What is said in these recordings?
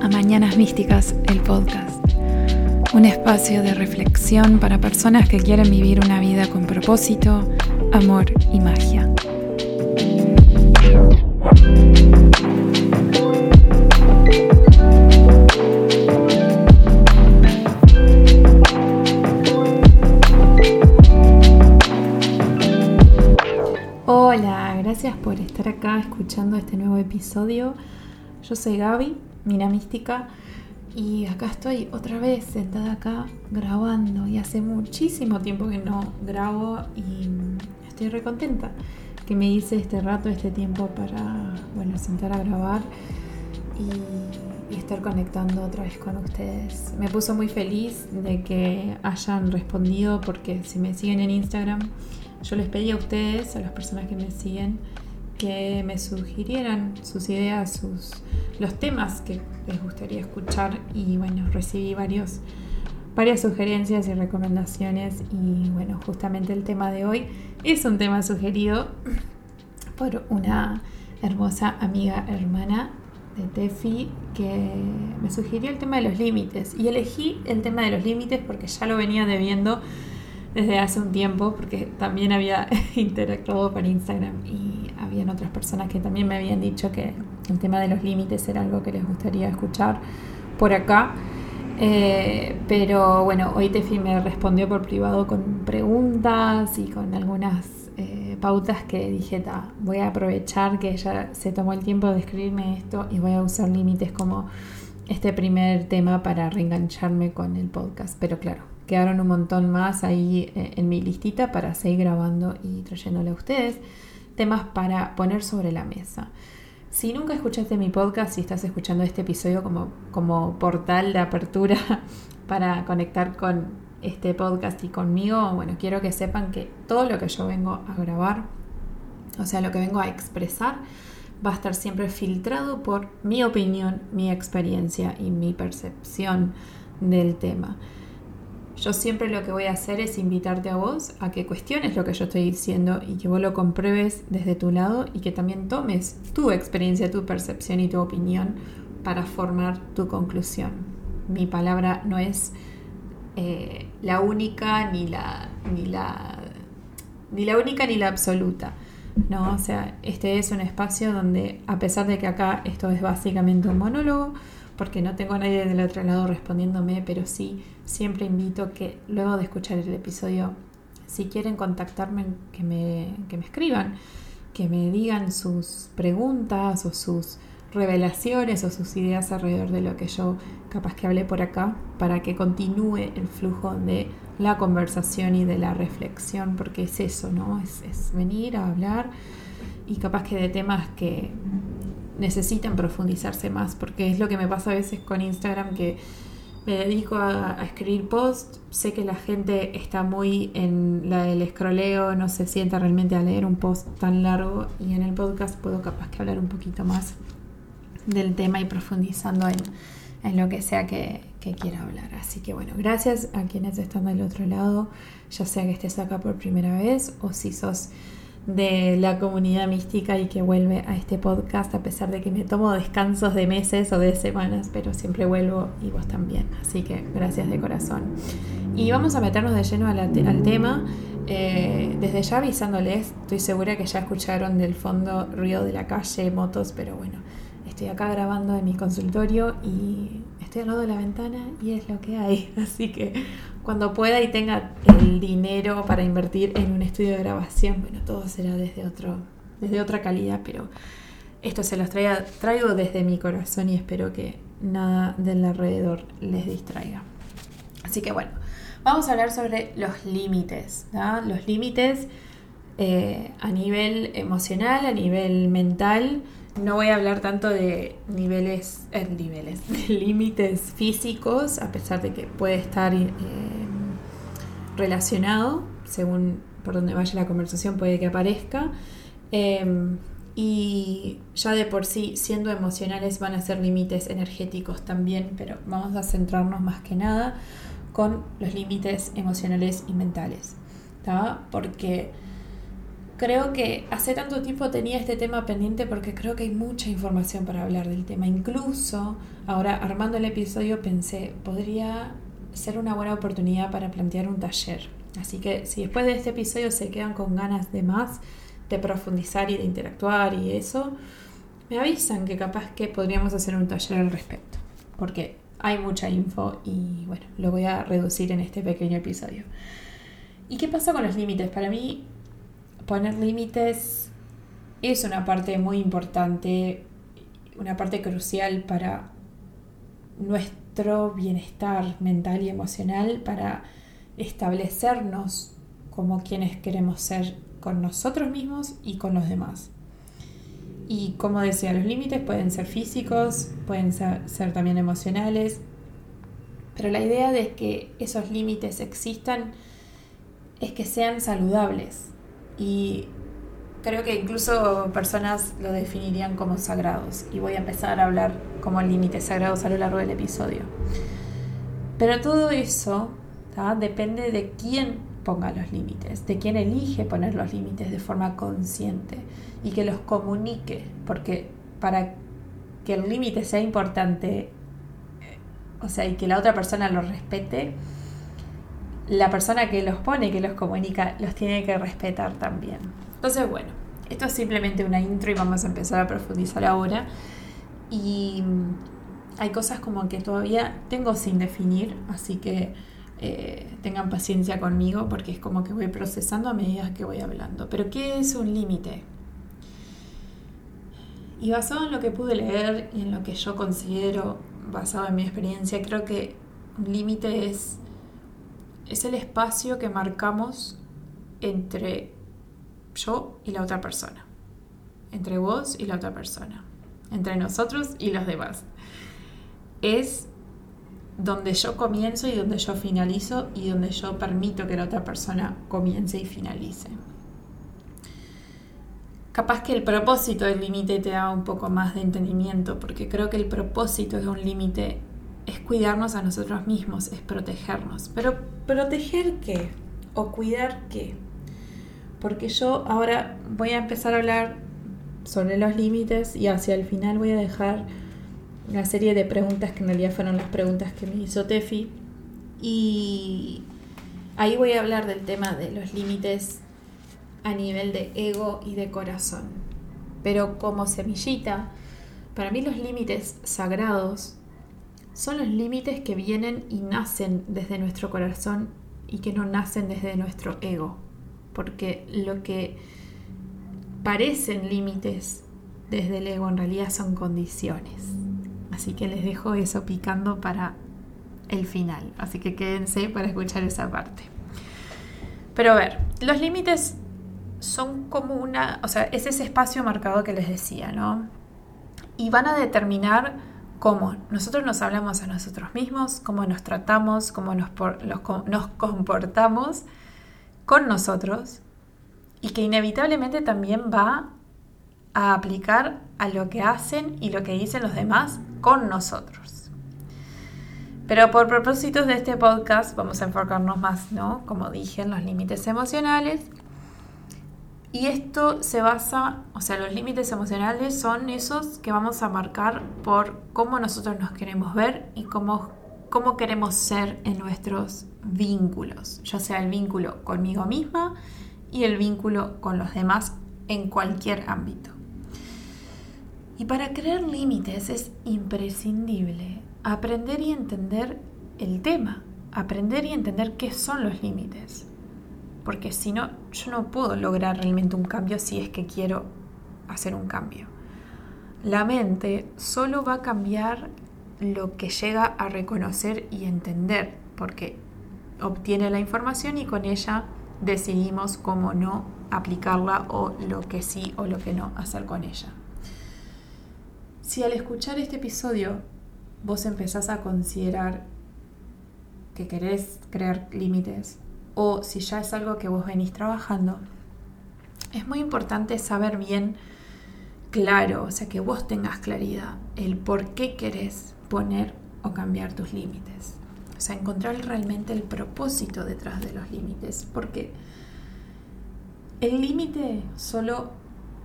a Mañanas Místicas, el podcast. Un espacio de reflexión para personas que quieren vivir una vida con propósito, amor y magia. Hola, gracias por estar acá escuchando este nuevo episodio. Yo soy Gaby, Mina Mística, y acá estoy otra vez sentada acá grabando. Y hace muchísimo tiempo que no grabo y estoy recontenta que me hice este rato, este tiempo para, bueno, sentar a grabar y, y estar conectando otra vez con ustedes. Me puso muy feliz de que hayan respondido porque si me siguen en Instagram, yo les pedí a ustedes, a las personas que me siguen, que me sugirieran sus ideas, sus, los temas que les gustaría escuchar. Y bueno, recibí varios, varias sugerencias y recomendaciones. Y bueno, justamente el tema de hoy es un tema sugerido por una hermosa amiga hermana de Tefi que me sugirió el tema de los límites. Y elegí el tema de los límites porque ya lo venía debiendo desde hace un tiempo porque también había interactuado por Instagram y habían otras personas que también me habían dicho que el tema de los límites era algo que les gustaría escuchar por acá. Eh, pero bueno, hoy Tefi me respondió por privado con preguntas y con algunas eh, pautas que dije, voy a aprovechar que ella se tomó el tiempo de escribirme esto y voy a usar límites como este primer tema para reengancharme con el podcast. Pero claro, quedaron un montón más ahí eh, en mi listita para seguir grabando y trayéndole a ustedes temas para poner sobre la mesa. Si nunca escuchaste mi podcast, si estás escuchando este episodio como, como portal de apertura para conectar con este podcast y conmigo, bueno, quiero que sepan que todo lo que yo vengo a grabar, o sea, lo que vengo a expresar, va a estar siempre filtrado por mi opinión, mi experiencia y mi percepción del tema. Yo siempre lo que voy a hacer es invitarte a vos a que cuestiones lo que yo estoy diciendo y que vos lo compruebes desde tu lado y que también tomes tu experiencia, tu percepción y tu opinión para formar tu conclusión. Mi palabra no es eh, la única ni la, ni la ni la única ni la absoluta. ¿no? O sea, este es un espacio donde, a pesar de que acá esto es básicamente un monólogo, porque no tengo a nadie del otro lado respondiéndome, pero sí siempre invito que luego de escuchar el episodio, si quieren contactarme, que me, que me escriban, que me digan sus preguntas o sus revelaciones o sus ideas alrededor de lo que yo capaz que hablé por acá, para que continúe el flujo de la conversación y de la reflexión, porque es eso, ¿no? Es, es venir a hablar y capaz que de temas que necesitan profundizarse más, porque es lo que me pasa a veces con Instagram que me dedico a, escribir posts, sé que la gente está muy en la del escroleo, no se sienta realmente a leer un post tan largo. Y en el podcast puedo capaz que hablar un poquito más del tema y profundizando en, en lo que sea que, quiera hablar. Así que bueno, gracias a quienes están del otro lado, ya sea que estés acá por primera vez o si sos de la comunidad mística y que vuelve a este podcast a pesar de que me tomo descansos de meses o de semanas, pero siempre vuelvo y vos también. Así que gracias de corazón. Y vamos a meternos de lleno al tema. Eh, desde ya avisándoles, estoy segura que ya escucharon del fondo ruido de la calle, motos, pero bueno, estoy acá grabando en mi consultorio y estoy al lado de la ventana y es lo que hay. Así que cuando pueda y tenga el dinero para invertir en un estudio de grabación, bueno, todo será desde, otro, desde otra calidad, pero esto se los traiga, traigo desde mi corazón y espero que nada del alrededor les distraiga. Así que bueno, vamos a hablar sobre los límites, los límites eh, a nivel emocional, a nivel mental. No voy a hablar tanto de niveles, eh, niveles, de límites físicos, a pesar de que puede estar eh, relacionado, según por donde vaya la conversación puede que aparezca. Em, y ya de por sí, siendo emocionales, van a ser límites energéticos también, pero vamos a centrarnos más que nada con los límites emocionales y mentales. Porque creo que hace tanto tiempo tenía este tema pendiente porque creo que hay mucha información para hablar del tema. Incluso ahora armando el episodio pensé, podría ser una buena oportunidad para plantear un taller. Así que si después de este episodio se quedan con ganas de más, de profundizar y de interactuar y eso, me avisan que capaz que podríamos hacer un taller al respecto. Porque hay mucha info y bueno, lo voy a reducir en este pequeño episodio. ¿Y qué pasa con los límites? Para mí poner límites es una parte muy importante, una parte crucial para nuestro bienestar mental y emocional, para establecernos como quienes queremos ser con nosotros mismos y con los demás. Y como decía, los límites pueden ser físicos, pueden ser, ser, también emocionales, pero la idea de que esos límites existan es que sean saludables, y creo que incluso personas lo definirían como sagrados. Y voy a empezar a hablar como límites sagrados a lo largo del episodio. Pero todo eso depende de quién ponga los límites, de quién elige poner los límites de forma consciente y que los comunique, porque para que el límite sea importante, o sea, y que la otra persona lo respete, la persona que los pone, que los comunica, los tiene que respetar también. Entonces, bueno, esto es simplemente una intro y vamos a empezar a profundizar ahora. Y mm, hay cosas como que todavía tengo sin definir, así que eh, tengan paciencia conmigo porque es como que voy procesando a medida que voy hablando. Pero ¿qué es un límite? Y basado en lo que pude leer y en lo que yo considero, basado en mi experiencia, creo que un límite es es el espacio que marcamos entre yo y la otra persona, entre vos y la otra persona, entre nosotros y los demás. Es donde yo comienzo y donde yo finalizo y donde yo permito que la otra persona comience y finalice. Capaz que el propósito del límite te da un poco más de entendimiento, porque creo que el propósito de un límite es cuidarnos a nosotros mismos, es protegernos. Pero proteger qué? ¿O cuidar qué? Porque yo ahora voy a empezar a hablar sobre los límites y hacia el final voy a dejar una serie de preguntas que en realidad fueron las preguntas que me hizo Tefi. Y ahí voy a hablar del tema de los límites a nivel de ego y de corazón. Pero como semillita, para mí los límites sagrados son los límites que vienen y nacen desde nuestro corazón y que no nacen desde nuestro ego. Porque lo que parecen límites desde el ego en realidad son condiciones. Así que les dejo eso picando para el final. Así que quédense para escuchar esa parte. Pero a ver, los límites son como una, o sea, es ese espacio marcado que les decía, ¿no? Y van a determinar cómo nosotros nos hablamos a nosotros mismos, cómo nos tratamos, cómo nos, nos comportamos con nosotros y que inevitablemente también va a aplicar a lo que hacen y lo que dicen los demás con nosotros. Pero por propósitos de este podcast vamos a enfocarnos más, ¿no? Como dije, en los límites emocionales y esto se basa, o sea, los límites emocionales son esos que vamos a marcar por cómo nosotros nos queremos ver y cómo, cómo queremos ser en nuestros vínculos, ya sea el vínculo conmigo misma y el vínculo con los demás en cualquier ámbito. Y para crear límites es imprescindible aprender y entender el tema, aprender y entender qué son los límites porque si no, yo no puedo lograr realmente un cambio si es que quiero hacer un cambio. La mente solo va a cambiar lo que llega a reconocer y entender, porque obtiene la información y con ella decidimos cómo no aplicarla o lo que sí o lo que no hacer con ella. Si al escuchar este episodio vos empezás a considerar que querés crear límites, o si ya es algo que vos venís trabajando, es muy importante saber bien claro, o sea, que vos tengas claridad el por qué querés poner o cambiar tus límites. O sea, encontrar realmente el propósito detrás de los límites, porque El límite solo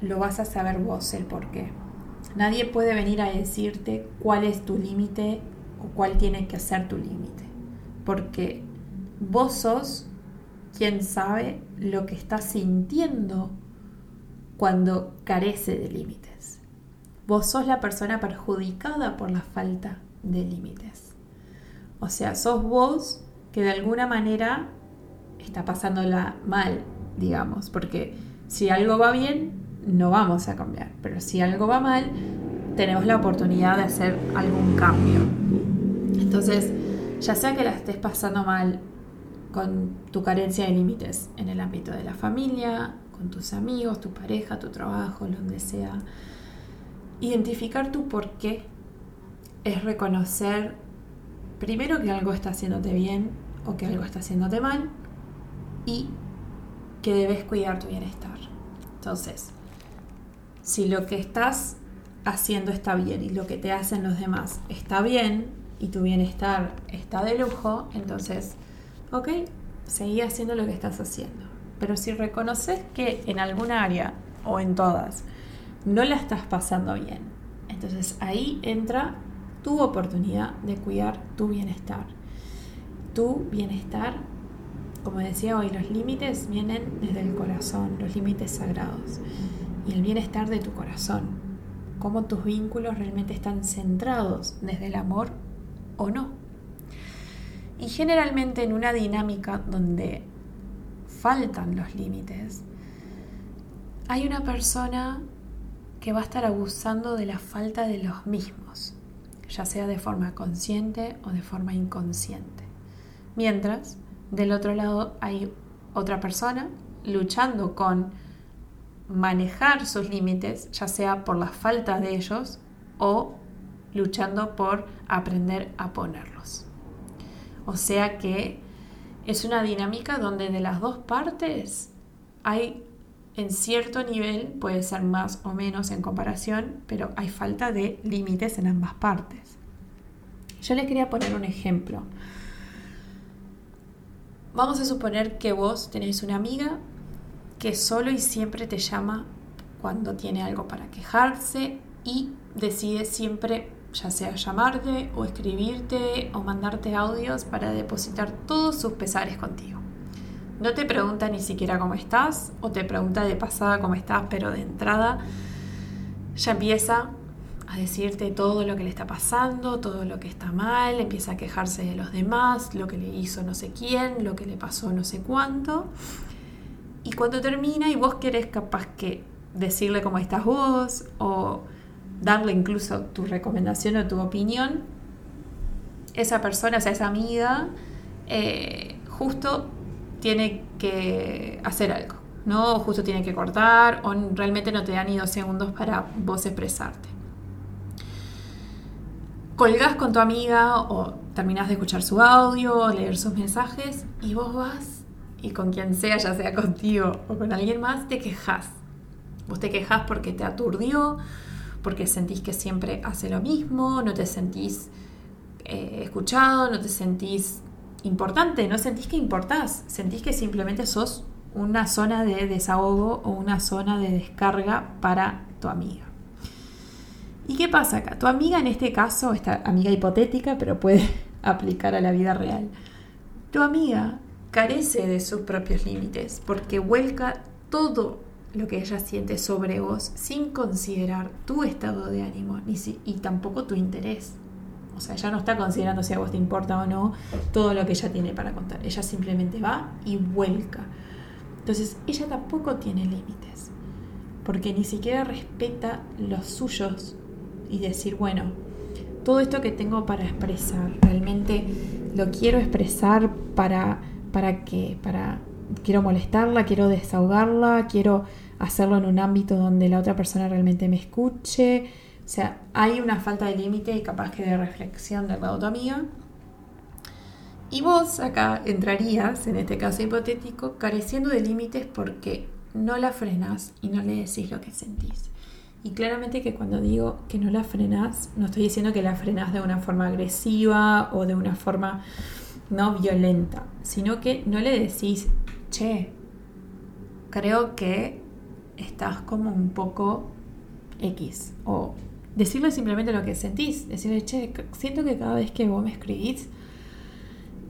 lo vas a saber vos el por qué. Nadie puede venir a decirte cuál es tu límite o cuál tiene que ser tu límite. Porque vos sos quien sabe lo que estás sintiendo cuando carece de límites. Vos sos la persona perjudicada por la falta de límites. O sea, sos vos que de alguna manera está pasándola mal, digamos, porque si algo va bien, no vamos a cambiar, pero si algo va mal, tenemos la oportunidad de hacer algún cambio. Entonces, ya sea que la estés pasando mal con tu carencia de límites en el ámbito de la familia, con tus amigos, tu pareja, tu trabajo, donde sea, identificar tu por qué es reconocer primero que algo está haciéndote bien o que algo está haciéndote mal y que debes cuidar tu bienestar. Entonces, si lo que estás haciendo está bien y lo que te hacen los demás está bien y tu bienestar está de lujo, entonces, ok, seguí haciendo lo que estás haciendo. Pero si reconoces que en algún área o en todas no la estás pasando bien, entonces ahí entra tu oportunidad de cuidar tu bienestar. Tu bienestar como decía hoy, los límites vienen desde el corazón, los límites sagrados y el bienestar de tu corazón. Cómo tus vínculos realmente están centrados desde el amor o no. Y generalmente en una dinámica donde faltan los límites, hay una persona que va a estar abusando de la falta de los mismos, ya sea de forma consciente o de forma inconsciente. Mientras del otro lado hay otra persona luchando con manejar sus límites, ya sea por la falta de ellos o luchando por aprender a ponerlos. O sea que es una dinámica donde de las dos partes hay en cierto nivel, puede ser más o menos en comparación, pero hay falta de límites en ambas partes. Yo les quería poner un ejemplo. Vamos a suponer que vos tenés una amiga que solo y siempre te llama cuando tiene algo para quejarse y decide siempre ya sea llamarte o escribirte o mandarte audios para depositar todos sus pesares contigo. No te pregunta ni siquiera cómo estás o te pregunta de pasada cómo estás, pero de entrada ya empieza a decirte todo lo que le está pasando, todo lo que está mal, empieza a quejarse de los demás, lo que le hizo no sé quién, lo que le pasó no sé cuánto. Y cuando termina y vos querés capaz que decirle cómo estás vos o darle incluso tu recomendación o tu opinión, esa persona, o sea, esa amiga, eh, justo tiene que hacer algo, ¿no? justo tiene que cortar o realmente no te dan ni dos segundos para vos expresarte colgás con tu amiga o terminás de escuchar su audio o leer sus mensajes y vos vas y con quien sea, ya sea contigo o con alguien más, te quejas. Vos te quejas porque te aturdió, porque sentís que siempre hace lo mismo, no te sentís eh, escuchado, no te sentís importante, no sentís que importás, sentís que simplemente sos una zona de desahogo o una zona de descarga para tu amiga. ¿Y qué pasa acá? Tu amiga en este caso, esta amiga hipotética, pero puede aplicar a la vida real. Tu amiga carece de sus propios límites porque vuelca todo lo que ella siente sobre vos sin considerar tu estado de ánimo ni si, y tampoco tu interés. O sea, ella no está considerando si a vos te importa o no todo lo que ella tiene para contar. Ella simplemente va y vuelca. Entonces, ella tampoco tiene límites porque ni siquiera respeta los suyos y decir, bueno, todo esto que tengo para expresar, realmente lo quiero expresar para, para qué, para, quiero molestarla, quiero desahogarla, quiero hacerlo en un ámbito donde la otra persona realmente me escuche. O sea, hay una falta de límite y capaz que de reflexión del lado de. Y vos acá entrarías, en este caso hipotético, careciendo de límites porque no la frenas y no le decís lo que sentís. Y claramente que cuando digo que no la frenás, no estoy diciendo que la frenás de una forma agresiva o de una forma no violenta, sino que no le decís, che, creo que estás como un poco X. O decirle simplemente lo que sentís. Decirle, che, siento que cada vez que vos me escribís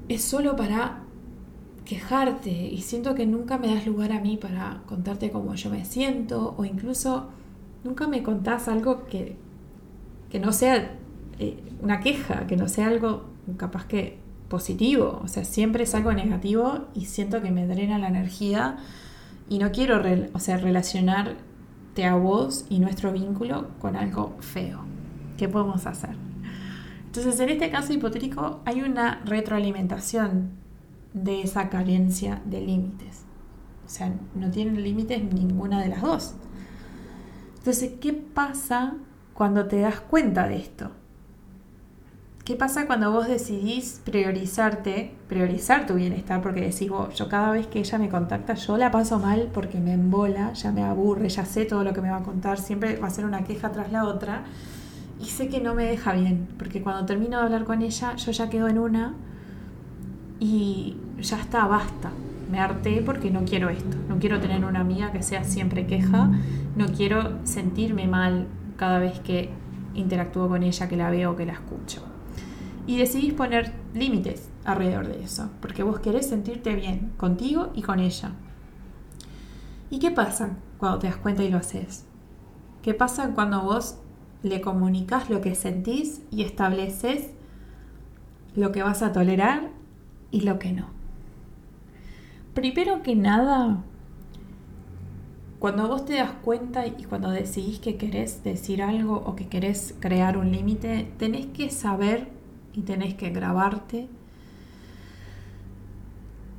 es solo para quejarte y siento que nunca me das lugar a mí para contarte cómo yo me siento o incluso nunca me contás algo que, que no sea eh, una queja, que no sea algo capaz que positivo, o sea, siempre es algo negativo y siento que me drena la energía y no quiero o sea, relacionarte a vos y nuestro vínculo con algo feo. ¿Qué podemos hacer? Entonces, en este caso hipotético hay una retroalimentación de esa carencia de límites. O sea, no tienen límites ninguna de las dos. Entonces, ¿qué pasa cuando te das cuenta de esto? ¿Qué pasa cuando vos decidís priorizarte, priorizar tu bienestar? Porque decís vos, yo cada vez que ella me contacta, yo la paso mal porque me embola, ya me aburre, ya sé todo lo que me va a contar, siempre va a ser una queja tras la otra. Y sé que no me deja bien, porque cuando termino de hablar con ella, yo ya quedo en una y ya está, basta. Me harté porque no quiero esto. No quiero tener una amiga que sea siempre queja. No quiero sentirme mal cada vez que interactúo con ella, que la veo que la escucho y decidís poner límites alrededor de eso, porque vos querés sentirte bien contigo y con ella. ¿Y qué pasa cuando te das cuenta y lo haces? ¿Qué pasa cuando vos le comunicas lo que sentís y estableces lo que vas a tolerar y lo que no? Primero que nada, cuando vos te das cuenta y cuando decidís que querés decir algo o que querés crear un límite, tenés que saber y tenés que grabarte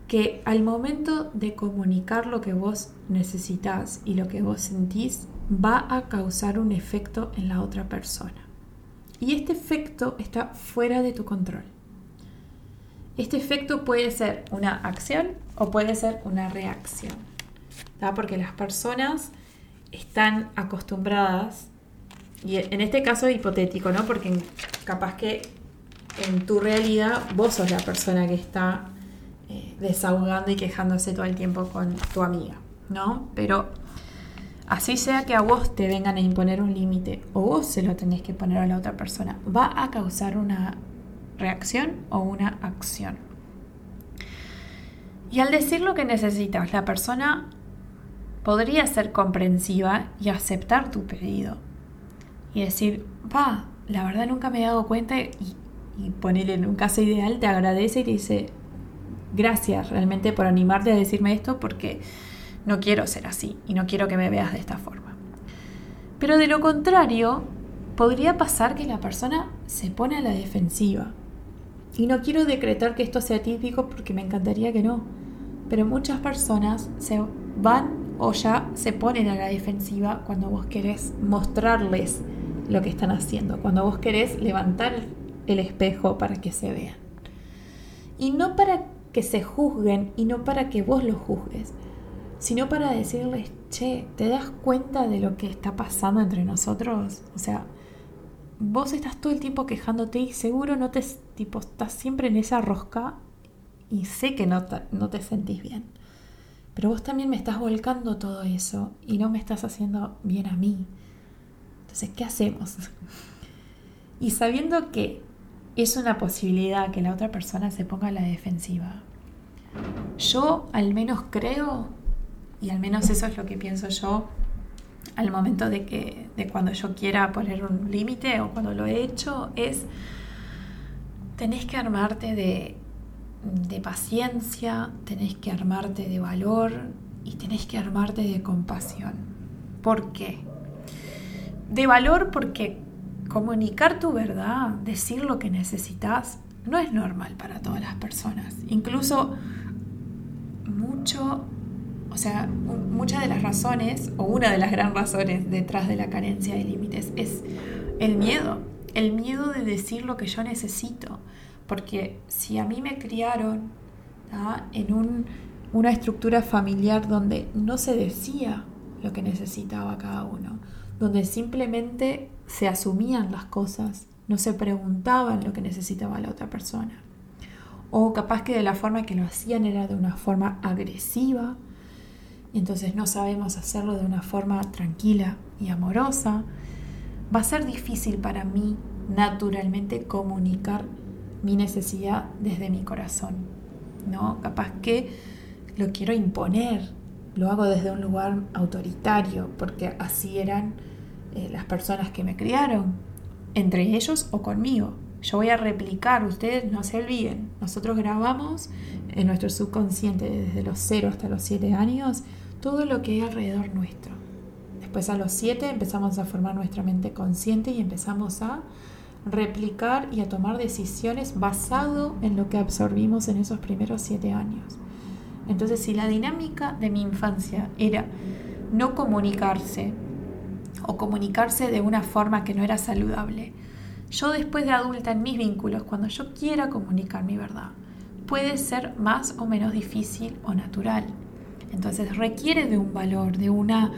que al momento de comunicar lo que vos necesitas y lo que vos sentís, va a causar un efecto en la otra persona. Y este efecto está fuera de tu control. Este efecto puede ser una acción o puede ser una reacción. Porque las personas están acostumbradas, y en este caso hipotético, ¿no? Porque capaz que en tu realidad vos sos la persona que está eh, desahogando y quejándose todo el tiempo con tu amiga, ¿no? Pero así sea que a vos te vengan a imponer un límite o vos se lo tenés que poner a la otra persona, va a causar una reacción o una acción. Y al decir lo que necesitas, la persona podría ser comprensiva y aceptar tu pedido. Y decir, va, la verdad nunca me he dado cuenta y y ponerle en un caso ideal, te agradece y te dice, gracias realmente por animarte a decirme esto porque no quiero ser así y no quiero que me veas de esta forma. Pero de lo contrario, podría pasar que la persona se pone a la defensiva. Y no quiero decretar que esto sea típico porque me encantaría que no. Pero muchas personas se van o ya se ponen a la defensiva cuando vos querés mostrarles lo que están haciendo, cuando vos querés levantar el espejo para que se vean. Y no para que se juzguen y no para que vos los juzgues, sino para decirles, che, ¿te das cuenta de lo que está pasando entre nosotros? O sea, vos estás todo el tiempo quejándote y seguro no te, tipo, estás siempre en esa rosca y sé que no no te sentís bien. Pero vos también me estás volcando todo eso y no me estás haciendo bien a mí. Entonces, ¿qué hacemos? Y sabiendo que es una posibilidad que la otra persona se ponga a la defensiva. Yo al menos creo, y al menos eso es lo que pienso yo, al momento de que de cuando yo quiera poner un límite o cuando lo he hecho, es tenés que armarte de, de paciencia, tenés que armarte de valor y tenés que armarte de compasión. ¿Por qué? De valor porque comunicar tu verdad, decir lo que necesitas, no es normal para todas las personas. Incluso mucho, o sea, muchas de las razones, o una de las gran razones detrás de la carencia de límites es el miedo, el miedo de decir lo que yo necesito. Porque si a mí me criaron en una estructura familiar donde no se decía lo que necesitaba cada uno, donde simplemente se asumían las cosas, no se preguntaban lo que necesitaba la otra persona. O capaz que de la forma que lo hacían era de una forma agresiva y entonces no sabemos hacerlo de una forma tranquila y amorosa, va a ser difícil para mí naturalmente comunicar mi necesidad desde mi corazón. ¿no? Capaz que lo quiero imponer, lo hago desde un lugar autoritario, porque así eran eh, las personas que me criaron, entre ellos o conmigo. Yo voy a replicar, ustedes no se olviden, nosotros grabamos en nuestro subconsciente desde los 0 hasta los 7 años todo lo que hay alrededor nuestro. Después a los 7 empezamos a formar nuestra mente consciente y empezamos a replicar y a tomar decisiones basado en lo que absorbimos en esos primeros 7 años. Entonces, si la dinámica de mi infancia era no comunicarse o comunicarse de una forma que no era saludable, yo después de adulta en mis vínculos, cuando yo quiera comunicar mi verdad, puede ser más o menos difícil o natural. Entonces requiere de un valor, de una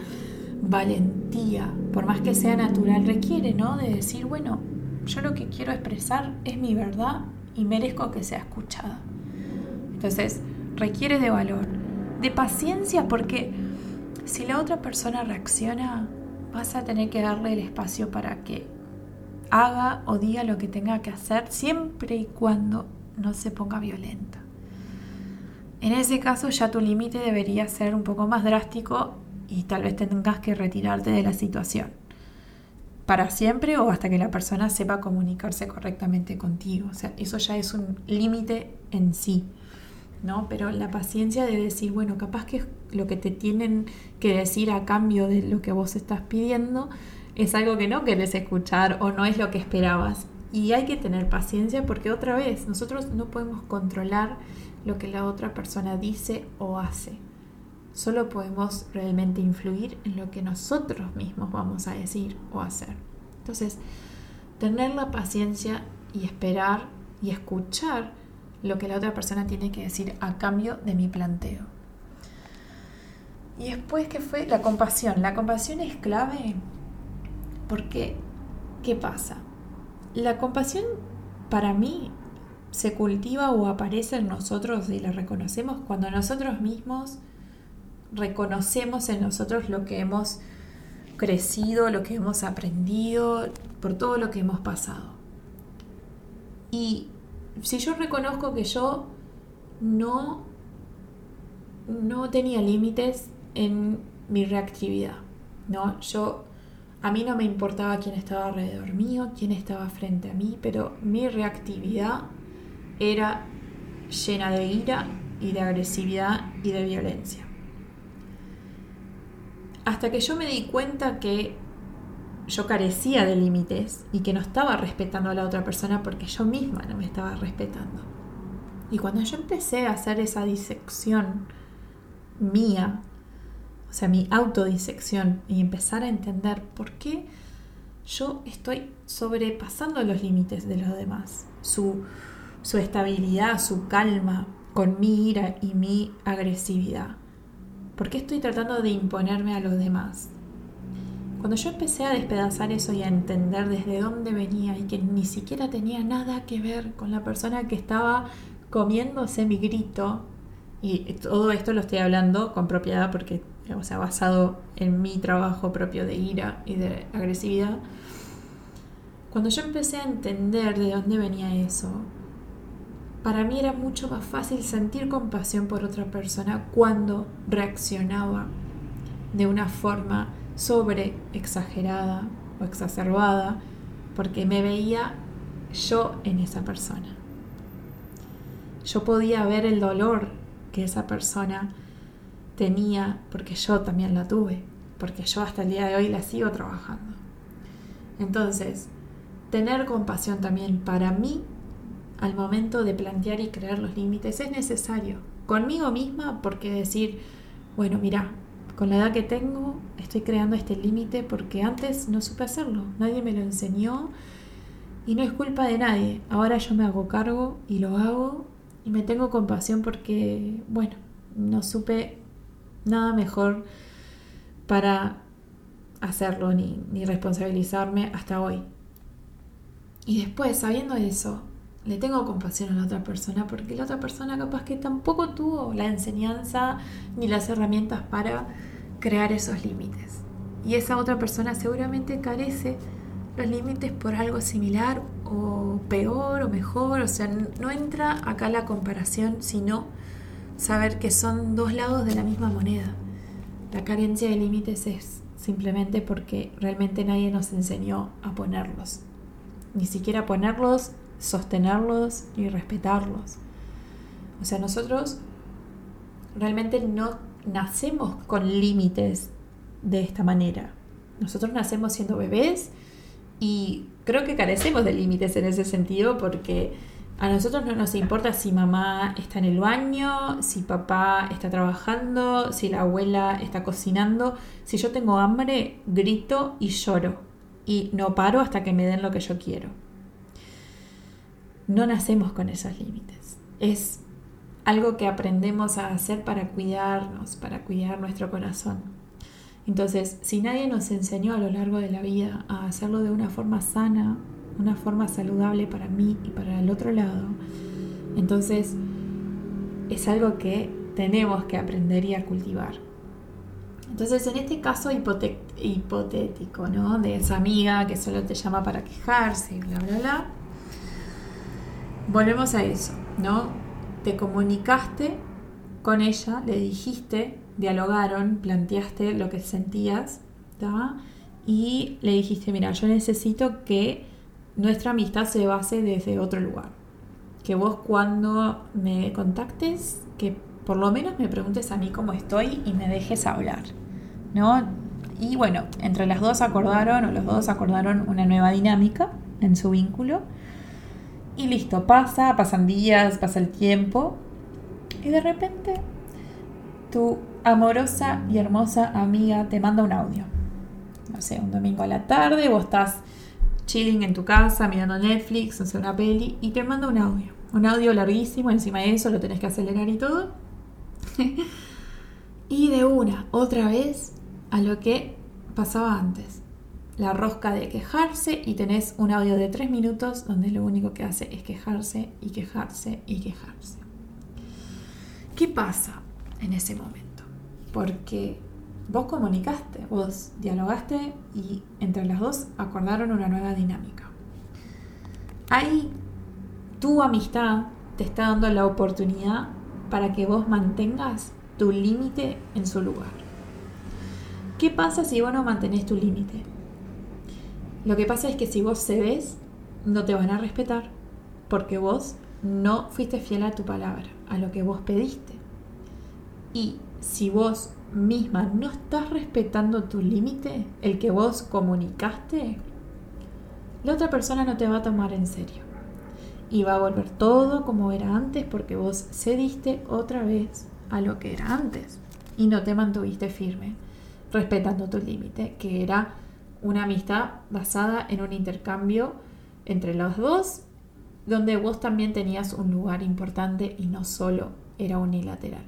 valentía, por más que sea natural, requiere, ¿no? De decir, bueno, yo lo que quiero expresar es mi verdad y merezco que sea escuchada. Entonces, requiere de valor, de paciencia, porque si la otra persona reacciona, vas a tener que darle el espacio para que haga o diga lo que tenga que hacer, siempre y cuando no se ponga violenta. En ese caso ya tu límite debería ser un poco más drástico y tal vez tengas que retirarte de la situación para siempre o hasta que la persona sepa comunicarse correctamente contigo. O sea, eso ya es un límite en sí. ¿No? Pero la paciencia de decir, bueno, capaz que lo que te tienen que decir a cambio de lo que vos estás pidiendo es algo que no querés escuchar o no es lo que esperabas. Y hay que tener paciencia porque otra vez nosotros no podemos controlar lo que la otra persona dice o hace. Solo podemos realmente influir en lo que nosotros mismos vamos a decir o hacer. Entonces, tener la paciencia y esperar y escuchar lo que la otra persona tiene que decir a cambio de mi planteo. Y después, ¿qué fue? La compasión. La compasión es clave porque, ¿qué pasa? La compasión para mí se cultiva o aparece en nosotros y la reconocemos cuando nosotros mismos reconocemos en nosotros lo que hemos crecido, lo que hemos aprendido, por todo lo que hemos pasado. Y si yo reconozco que yo no, no tenía límites en mi reactividad, ¿no? Yo a mí no me importaba quién estaba alrededor mío, quién estaba frente a mí, pero mi reactividad era llena de ira y de agresividad y de violencia. Hasta que yo me di cuenta que yo carecía de límites y que no estaba respetando a la otra persona porque yo misma no me estaba respetando. Y cuando yo empecé a hacer esa disección mía, o sea, mi autodisección y empezar a entender por qué yo estoy sobrepasando los límites de los demás, su, su estabilidad, su calma con mi ira y mi agresividad. ¿Por qué estoy tratando de imponerme a los demás? Cuando yo empecé a despedazar eso y a entender desde dónde venía y que ni siquiera tenía nada que ver con la persona que estaba comiéndose mi grito, y todo esto lo estoy hablando con propiedad porque, o sea, basado en mi trabajo propio de ira y de agresividad, cuando yo empecé a entender de dónde venía eso, para mí era mucho más fácil sentir compasión por otra persona cuando reaccionaba de una forma sobre exagerada o exacerbada porque me veía yo en esa persona. Yo podía ver el dolor que esa persona tenía porque yo también la tuve, porque yo hasta el día de hoy la sigo trabajando. Entonces, tener compasión también para mí al momento de plantear y crear los límites es necesario. Conmigo misma, porque decir, bueno, mira, con la edad que tengo, estoy creando este límite porque antes no supe hacerlo, nadie me lo enseñó y no es culpa de nadie. Ahora yo me hago cargo y lo hago y me tengo compasión porque, bueno, no supe nada mejor para hacerlo ni, ni responsabilizarme hasta hoy. Y después, sabiendo eso, le tengo compasión a la otra persona porque la otra persona capaz que tampoco tuvo la enseñanza ni las herramientas para crear esos límites. Y esa otra persona seguramente carece los límites por algo similar o peor o mejor. O sea, no entra acá la comparación, sino saber que son dos lados de la misma moneda. La carencia de límites es simplemente porque realmente nadie nos enseñó a ponerlos. Ni siquiera ponerlos, sostenerlos y respetarlos. O sea, nosotros realmente no nacemos con límites de esta manera. Nosotros nacemos siendo bebés y creo que carecemos de límites en ese sentido porque a nosotros no nos importa si mamá está en el baño, si papá está trabajando, si la abuela está cocinando. Si yo tengo hambre, grito y lloro. Y no paro hasta que me den lo que yo quiero. No nacemos con esos límites. Es algo que aprendemos a hacer para cuidarnos, para cuidar nuestro corazón. Entonces, si nadie nos enseñó a lo largo de la vida a hacerlo de una forma sana, una forma saludable para mí y para el otro lado, entonces es algo que tenemos que aprender y a cultivar. Entonces, en este caso hipotético, ¿no? De esa amiga que solo te llama para quejarse bla, bla, bla. Volvemos a eso, ¿no? Te comunicaste con ella, le dijiste, dialogaron, planteaste lo que sentías, Y le dijiste, mira, yo necesito que nuestra amistad se base desde otro lugar. Que vos cuando me contactes, que por lo menos me preguntes a mí cómo estoy y me dejes hablar. ¿No? Y bueno, entre las dos acordaron, o los dos acordaron una nueva dinámica en su vínculo. Y listo, pasa, pasan días, pasa el tiempo. Y de repente tu amorosa y hermosa amiga te manda un audio. No sé, un domingo a la tarde, vos estás chilling en tu casa, mirando Netflix, o sea, una peli, y te manda un audio. Un audio larguísimo, encima de eso lo tenés que acelerar y todo. y de una, otra vez, a lo que pasaba antes. La rosca de quejarse y tenés un audio de tres minutos donde lo único que hace es quejarse y quejarse y quejarse. ¿Qué pasa en ese momento? Porque vos comunicaste, vos dialogaste y entre las dos acordaron una nueva dinámica. Ahí tu amistad te está dando la oportunidad para que vos mantengas tu límite en su lugar. ¿Qué pasa si vos no mantenés tu límite? Lo que pasa es que si vos cedes, no te van a respetar porque vos no fuiste fiel a tu palabra, a lo que vos pediste. Y si vos misma no estás respetando tu límite, el que vos comunicaste, la otra persona no te va a tomar en serio. Y va a volver todo como era antes porque vos cediste otra vez a lo que era antes y no te mantuviste firme, respetando tu límite, que era una amistad basada en un intercambio entre los dos, donde vos también tenías un lugar importante y no solo era unilateral.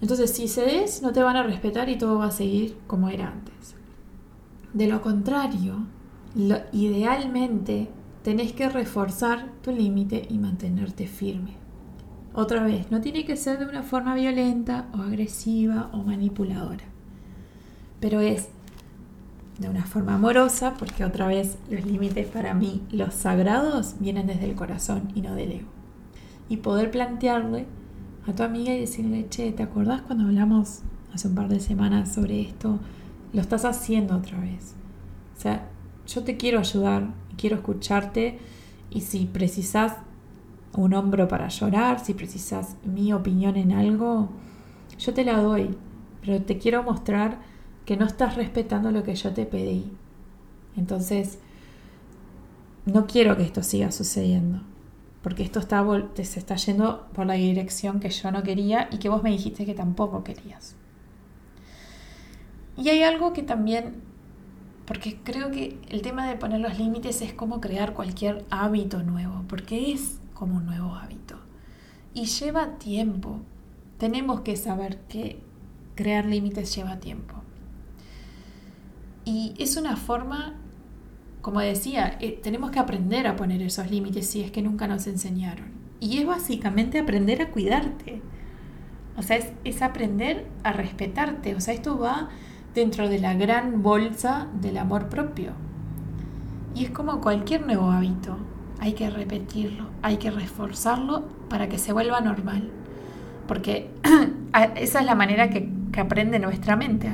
Entonces, si cedes, no te van a respetar y todo va a seguir como era antes. De lo contrario, idealmente tenés que reforzar tu límite y mantenerte firme. Otra vez, no tiene que ser de una forma violenta o agresiva o manipuladora, pero es de una forma amorosa, porque otra vez los límites para mí, los sagrados, vienen desde el corazón y no del ego. Y poder plantearle a tu amiga y decirle, che, ¿te acordás cuando hablamos hace un par de semanas sobre esto? Lo estás haciendo otra vez. O sea, yo te quiero ayudar, quiero escucharte y si precisas un hombro para llorar, si precisas mi opinión en algo, yo te la doy, pero te quiero mostrar que no estás respetando lo que yo te pedí. Entonces, no quiero que esto siga sucediendo porque esto está, se está yendo por la dirección que yo no quería y que vos me dijiste que tampoco querías. Y hay algo que también, porque creo que el tema de poner los límites es como crear cualquier hábito nuevo, porque es como un nuevo hábito. Y lleva tiempo. Tenemos que saber que crear límites lleva tiempo. Y es una forma como decía, eh, tenemos que aprender a poner esos límites si es que nunca nos enseñaron. Y es básicamente aprender a cuidarte. O sea, es, es aprender a respetarte. O sea, esto va dentro de la gran bolsa del amor propio. Y es como cualquier nuevo hábito. Hay que repetirlo, hay que reforzarlo para que se vuelva normal. Porque esa es la manera que, aprende nuestra mente,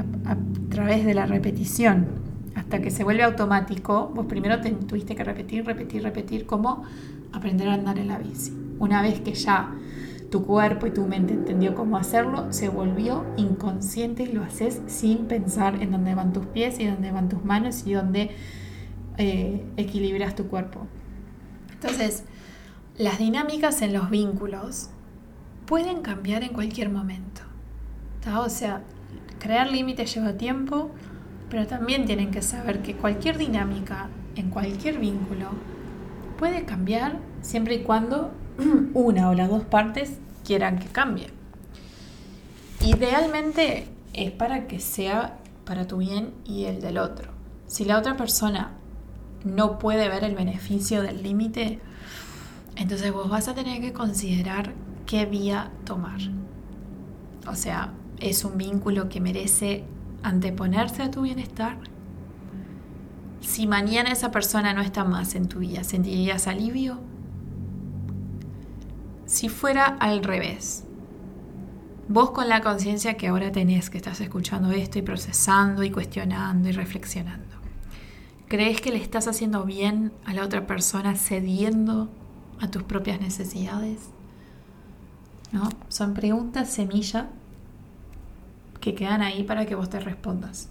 través de la repetición. Hasta que se vuelve automático, vos primero te, tuviste que repetir, repetir, repetir, como aprender a andar en la bici. Una vez que ya tu cuerpo y tu mente entendió cómo hacerlo, se volvió inconsciente y lo haces sin pensar en dónde van tus pies y dónde van tus manos y dónde eh, equilibras tu cuerpo. Entonces, las dinámicas en los vínculos pueden cambiar en cualquier momento. O sea, crear límites lleva tiempo, pero también tienen que saber que cualquier dinámica en cualquier vínculo puede cambiar siempre y cuando una o las dos partes quieran que cambie. Idealmente es para que sea para tu bien y el del otro. Si la otra persona no puede ver el beneficio del límite, entonces vos vas a tener que considerar qué vía tomar. O sea, es un vínculo que merece anteponerse a tu bienestar. Si mañana esa persona no está más en tu vida, ¿sentirías alivio? Si fuera al revés, vos con la conciencia que ahora tenés, que estás escuchando esto y procesando y cuestionando y reflexionando, ¿Crees que le estás haciendo bien a la otra persona cediendo a tus propias necesidades? ¿No? Son preguntas semilla que quedan ahí para que vos te respondas.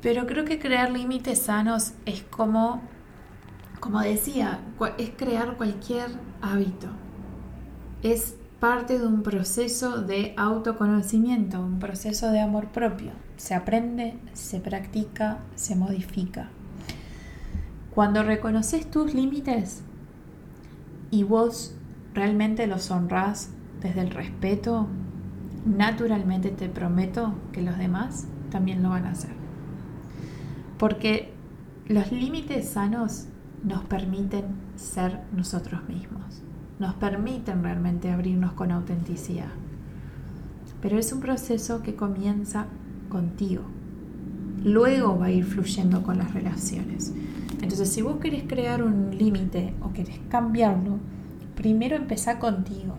Pero creo que crear límites sanos es como, como decía, es crear cualquier hábito. Es parte de un proceso de autoconocimiento, un proceso de amor propio. Se aprende, se practica, se modifica. Cuando reconoces tus límites y vos realmente los honrás desde el respeto, naturalmente te prometo que los demás también lo van a hacer. Porque los límites sanos nos permiten ser nosotros mismos nos permiten realmente abrirnos con autenticidad. Pero es un proceso que comienza contigo. Luego va a ir fluyendo con las relaciones. Entonces, si vos querés crear un límite o querés cambiarlo, primero empezá contigo.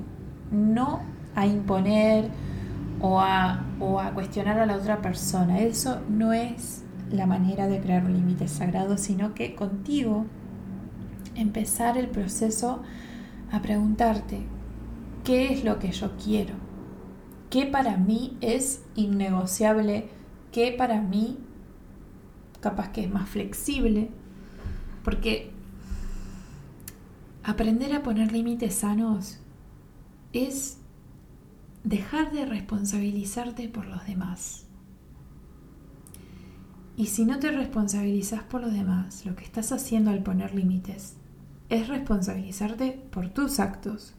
No a imponer o a, o a cuestionar a la otra persona. Eso no es la manera de crear un límite sagrado, sino que contigo empezar el proceso a preguntarte, ¿qué es lo que yo quiero? ¿Qué para mí es innegociable? ¿Qué para mí capaz que es más flexible? Porque aprender a poner límites sanos es dejar de responsabilizarte por los demás. Y si no te responsabilizas por los demás, lo que estás haciendo al poner límites es responsabilizarte por tus actos,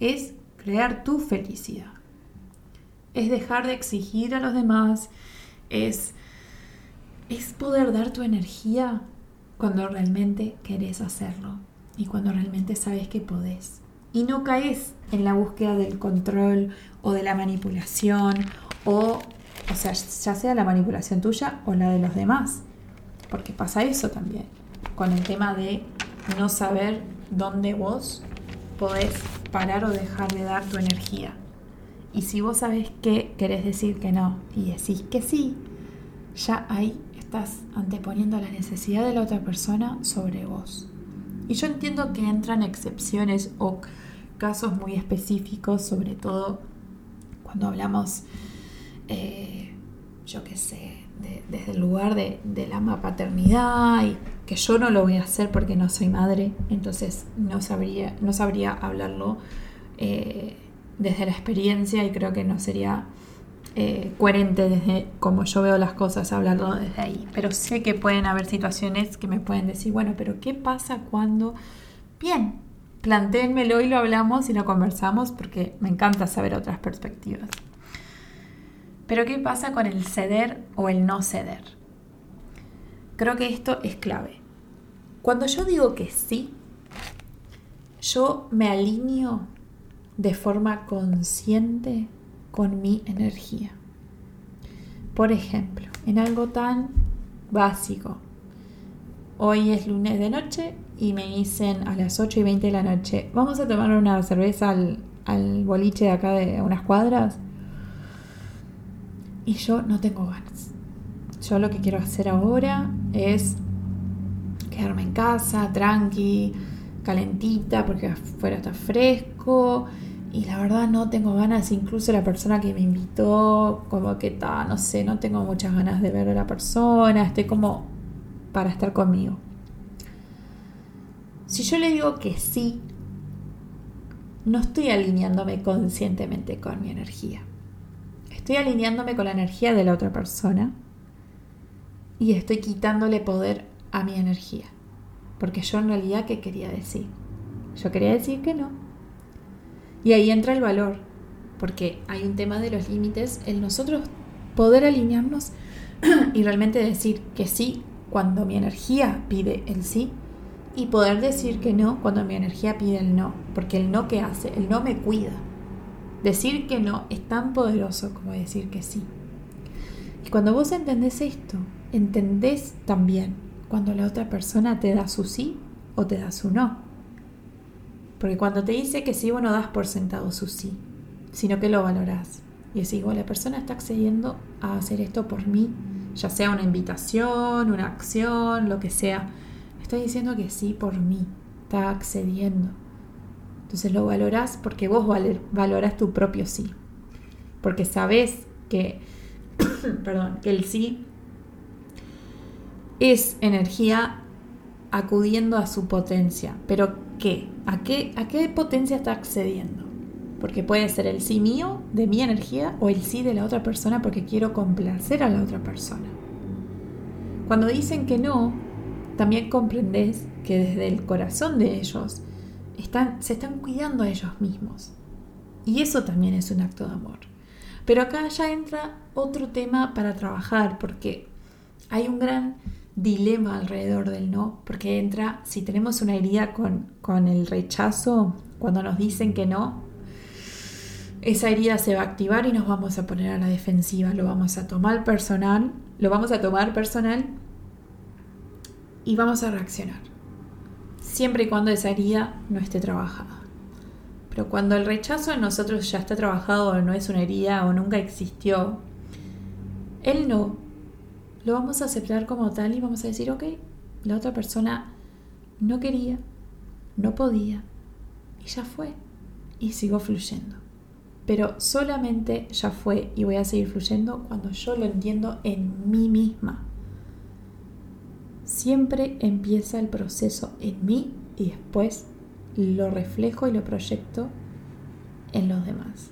es crear tu felicidad, es dejar de exigir a los demás, es, es poder dar tu energía cuando realmente querés hacerlo y cuando realmente sabes que podés. Y no caes en la búsqueda del control o de la manipulación o, o sea, ya sea la manipulación tuya o la de los demás. Porque pasa eso también con el tema de no saber dónde vos podés parar o dejar de dar tu energía. Y si vos sabés que querés decir que no y decís que sí, ya ahí estás anteponiendo la necesidad de la otra persona sobre vos. Y yo entiendo que entran excepciones o casos muy específicos, sobre todo cuando hablamos, eh, yo qué sé, desde el lugar de, de la paternidad y que yo no lo voy a hacer porque no soy madre, entonces no sabría, no sabría hablarlo eh, desde la experiencia y creo que no sería eh, coherente desde como yo veo las cosas hablarlo desde ahí. Pero sé que pueden haber situaciones que me pueden decir, bueno, pero ¿qué pasa cuando... Bien, plantéenmelo y lo hablamos y lo conversamos porque me encanta saber otras perspectivas. Pero ¿qué pasa con el ceder o el no ceder? creo que esto es clave. Cuando yo digo que sí, yo me alineo de forma consciente con mi energía. Por ejemplo, en algo tan básico. Hoy es lunes de noche y me dicen a las 8 y 20 de la noche, vamos a tomar una cerveza al, al boliche de acá de unas cuadras. Y yo no tengo ganas. Yo lo que quiero hacer ahora es quedarme en casa, tranqui, calentita, porque afuera está fresco. Y la verdad no tengo ganas, incluso la persona que me invitó, como que está, no sé, no tengo muchas ganas de ver a la persona, estoy como para estar conmigo. Si yo le digo que sí, no estoy alineándome conscientemente con mi energía. Estoy alineándome con la energía de la otra persona y estoy quitándole poder a mi energía. Porque yo en realidad, ¿qué quería decir? Yo quería decir que no. Y ahí entra el valor, porque hay un tema de los límites, el nosotros poder alinearnos y realmente decir que sí cuando mi energía pide el sí y poder decir que no cuando mi energía pide el no, porque el no que hace, el no me cuida. Decir que no es tan poderoso como decir que sí. Y cuando vos entendés esto, entendés también cuando la otra persona te da su sí o te da su no. Porque cuando te dice que sí, vos no das por sentado su sí, sino que lo valorás. Y decís, bueno, la persona está accediendo a hacer esto por mí, ya sea una invitación, una acción, lo que sea. Está diciendo que sí por mí, está accediendo. Entonces lo valorás porque vos valorás tu propio sí. Porque sabés que, perdón, que el sí es energía acudiendo a su potencia. Pero ¿qué? ¿A qué, a qué potencia está accediendo? Porque puede ser el sí mío, de mi energía, o el sí de la otra persona porque quiero complacer a la otra persona. Cuando dicen que no, también comprendes que desde el corazón de ellos están, se están cuidando a ellos mismos. Y eso también es un acto de amor. Pero acá ya entra otro tema para trabajar, porque hay un gran dilema alrededor del no, porque entra, si tenemos una herida con, con el rechazo, cuando nos dicen que no, esa herida se va a activar y nos vamos a poner a la defensiva, lo vamos a tomar personal, lo vamos a tomar personal y vamos a reaccionar. Siempre y cuando esa herida no esté trabajada. Pero cuando el rechazo en nosotros ya está trabajado o no es una herida o nunca existió, el no lo vamos a aceptar como tal y vamos a decir, ok, la otra persona no quería, no podía y ya fue y sigo fluyendo. Pero solamente ya fue y voy a seguir fluyendo cuando yo lo entiendo en mí misma. Siempre empieza el proceso en mí y después lo reflejo y lo proyecto en los demás.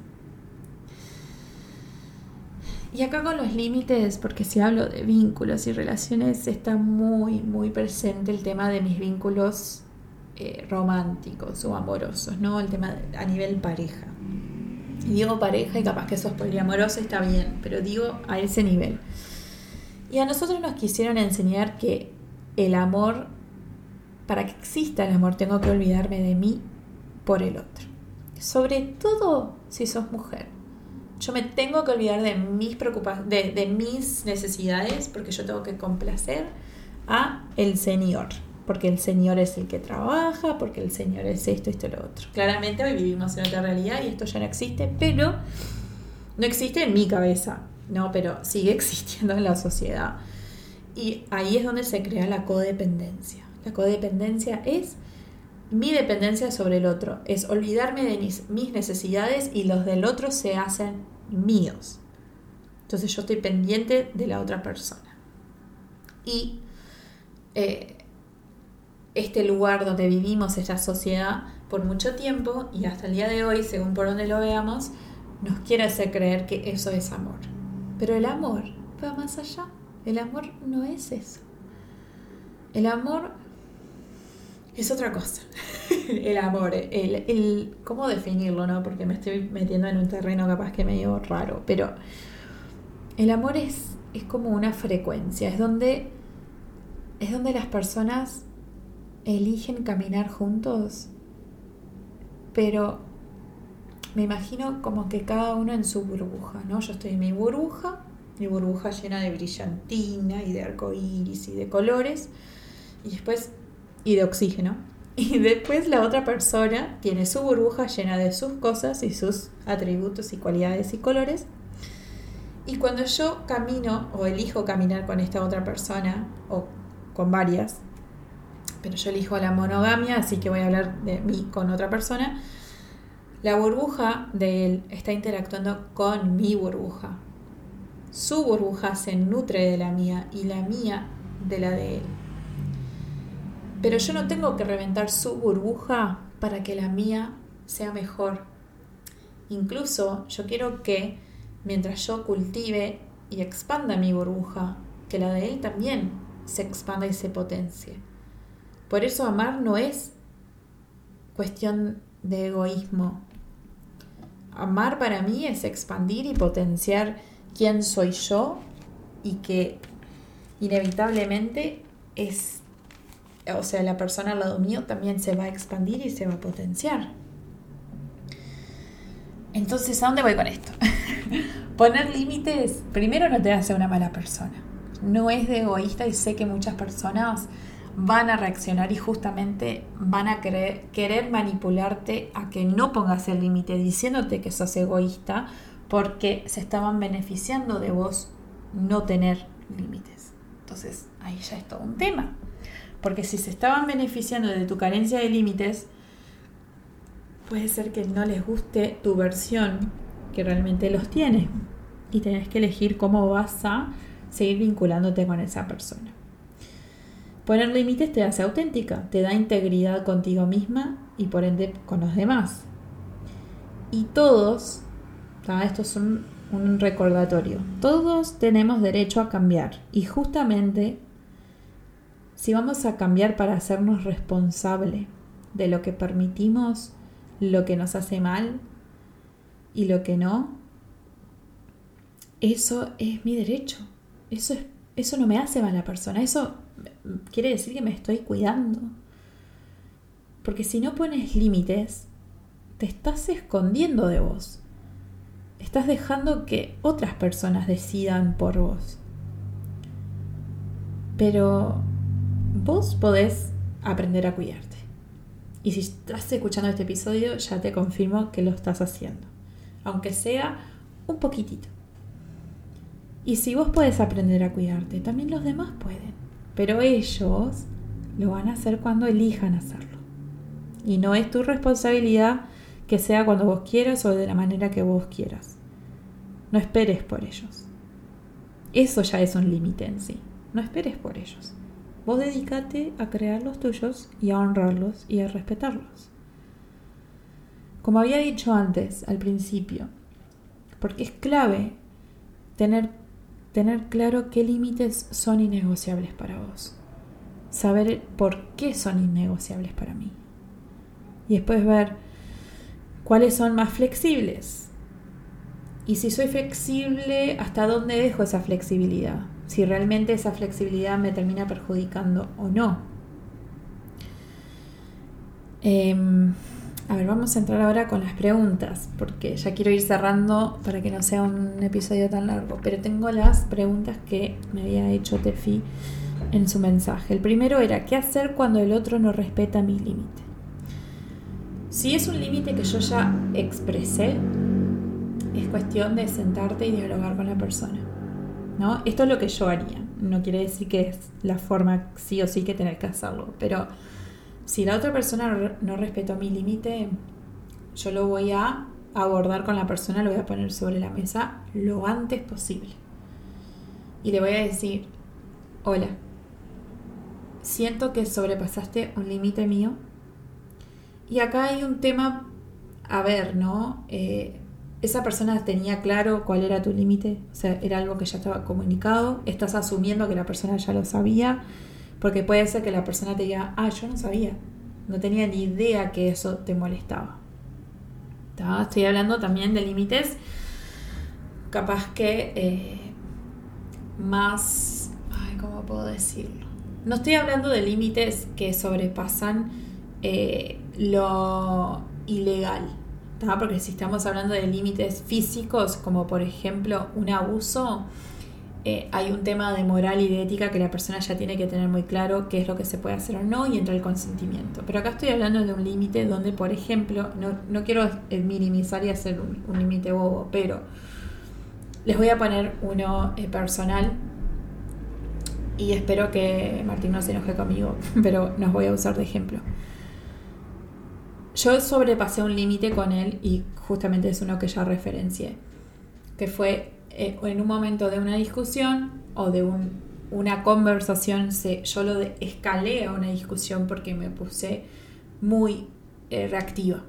Y acá con los límites, porque si hablo de vínculos y relaciones, está muy, muy presente el tema de mis vínculos eh, románticos o amorosos, ¿no? El tema a nivel pareja. Y digo pareja y capaz que sos poliamoroso está bien, pero digo a ese nivel. Y a nosotros nos quisieron enseñar que el amor, para que exista el amor, tengo que olvidarme de mí por el otro. Sobre todo si sos mujer yo me tengo que olvidar de mis preocupaciones, de, mis necesidades, porque yo tengo que complacer a el Señor. Porque el Señor es el que trabaja, porque el Señor es esto, esto, lo otro. Claramente hoy vivimos en otra realidad y esto ya no existe, pero no existe en mi cabeza, ¿no? Pero sigue existiendo en la sociedad. Y ahí es donde se crea la codependencia. La codependencia es mi dependencia sobre el otro, es olvidarme de mis, necesidades y los del otro se hacen míos. Entonces yo estoy pendiente de la otra persona. Y eh, este lugar donde vivimos, esta sociedad, por mucho tiempo y hasta el día de hoy, según por donde lo veamos, nos quiere hacer creer que eso es amor. Pero el amor va más allá. El amor no es eso. El amor es otra cosa. el amor, el, el, ¿cómo definirlo? no Porque me estoy metiendo en un terreno capaz que medio raro, pero el amor es, es como una frecuencia, es donde es donde las personas eligen caminar juntos, pero me imagino como que cada uno en su burbuja, ¿no? Yo estoy en mi burbuja, mi burbuja llena de brillantina y de arcoíris y de colores, y después, y de oxígeno. Y después la otra persona tiene su burbuja llena de sus cosas y sus atributos y cualidades y colores. Y cuando yo camino o elijo caminar con esta otra persona, o con varias, pero yo elijo la monogamia, así que voy a hablar de mí con otra persona, la burbuja de él está interactuando con mi burbuja. Su burbuja se nutre de la mía y la mía de la de él. Pero yo no tengo que reventar su burbuja para que la mía sea mejor. Incluso yo quiero que mientras yo cultive y expanda mi burbuja, que la de él también se expanda y se potencie. Por eso amar no es cuestión de egoísmo, amar para mí es expandir y potenciar quién soy yo y que inevitablemente es, o sea, la persona al lado mío también se va a expandir y se va a potenciar. Entonces, ¿a dónde voy con esto? Poner límites, primero no te hace una mala persona. No es de egoísta y sé que muchas personas van a reaccionar y justamente van a querer, querer manipularte a que no pongas el límite diciéndote que sos egoísta porque se estaban beneficiando de vos no tener límites. Entonces ahí ya es todo un tema. Porque si se estaban beneficiando de tu carencia de límites, puede ser que no les guste tu versión que realmente los tiene. Y tenés que elegir cómo vas a seguir vinculándote con esa persona. Poner límites te hace auténtica, te da integridad contigo misma y por ende con los demás. Y todos, esto es un, un recordatorio, todos tenemos derecho a cambiar y justamente si vamos a cambiar para hacernos responsable de lo que permitimos, lo que nos hace mal y lo que no, eso es mi derecho. Eso, es, eso no me hace mala persona. Eso quiere decir que me estoy cuidando. Porque si no pones límites, te estás escondiendo de vos. Estás dejando que otras personas decidan por vos. Pero vos podés aprender a cuidarte. Y si estás escuchando este episodio, ya te confirmo que lo estás haciendo. Aunque sea un poquitito. Y si vos podés aprender a cuidarte, también los demás pueden. Pero ellos lo van a hacer cuando elijan hacerlo. Y no es tu responsabilidad que sea cuando vos quieras o de la manera que vos quieras. No esperes por ellos. Eso ya es un límite en sí. No esperes por ellos. Vos dedícate a crear los tuyos y a honrarlos y a respetarlos. Como había dicho antes, al principio, porque es clave tener tener claro qué límites son innegociables para vos. Saber por qué son innegociables para mí. Y después ver cuáles son más flexibles. Y si soy flexible, ¿hasta dónde dejo esa flexibilidad? Si realmente esa flexibilidad me termina perjudicando o no. Em, a ver, vamos a entrar ahora con las preguntas, porque ya quiero ir cerrando para que no sea un episodio tan largo, pero tengo las preguntas que me había hecho Tefi en su mensaje. El primero era, ¿qué hacer cuando el otro no respeta mi límite? Si es un límite que yo ya expresé, es cuestión de sentarte y dialogar con la persona. ¿No? Esto es lo que yo haría. No quiere decir que es la forma sí o sí que tener que hacerlo, pero si la otra persona no respetó mi límite, yo lo voy a abordar con la persona, lo voy a poner sobre la mesa lo antes posible. Y le voy a decir, hola, siento que sobrepasaste un límite mío. Y acá hay un tema, a ver, ¿no? Eh, esa persona tenía claro cuál era tu límite, o sea, era algo que ya estaba comunicado, estás asumiendo que la persona ya lo sabía porque puede ser que la persona te diga, ah, yo no sabía, no tenía ni idea que eso te molestaba. Estoy hablando también de límites capaz que eh, más, ay, ¿cómo puedo decirlo? No estoy hablando de límites que sobrepasan eh, lo ilegal, porque si estamos hablando de límites físicos, como por ejemplo un abuso, eh, hay un tema de moral y de ética que la persona ya tiene que tener muy claro qué es lo que se puede hacer o no y entra el consentimiento. Pero acá estoy hablando de un límite donde, por ejemplo, no, quiero eh, minimizar y hacer un, límite bobo, pero les voy a poner uno eh, personal y espero que Martín no se enoje conmigo, pero nos voy a usar de ejemplo. Yo sobrepasé un límite con él y justamente es uno que ya referencié, que fue eh, en un momento de una discusión o de una conversación, se, yo lo escalé a una discusión porque me puse muy eh, reactiva.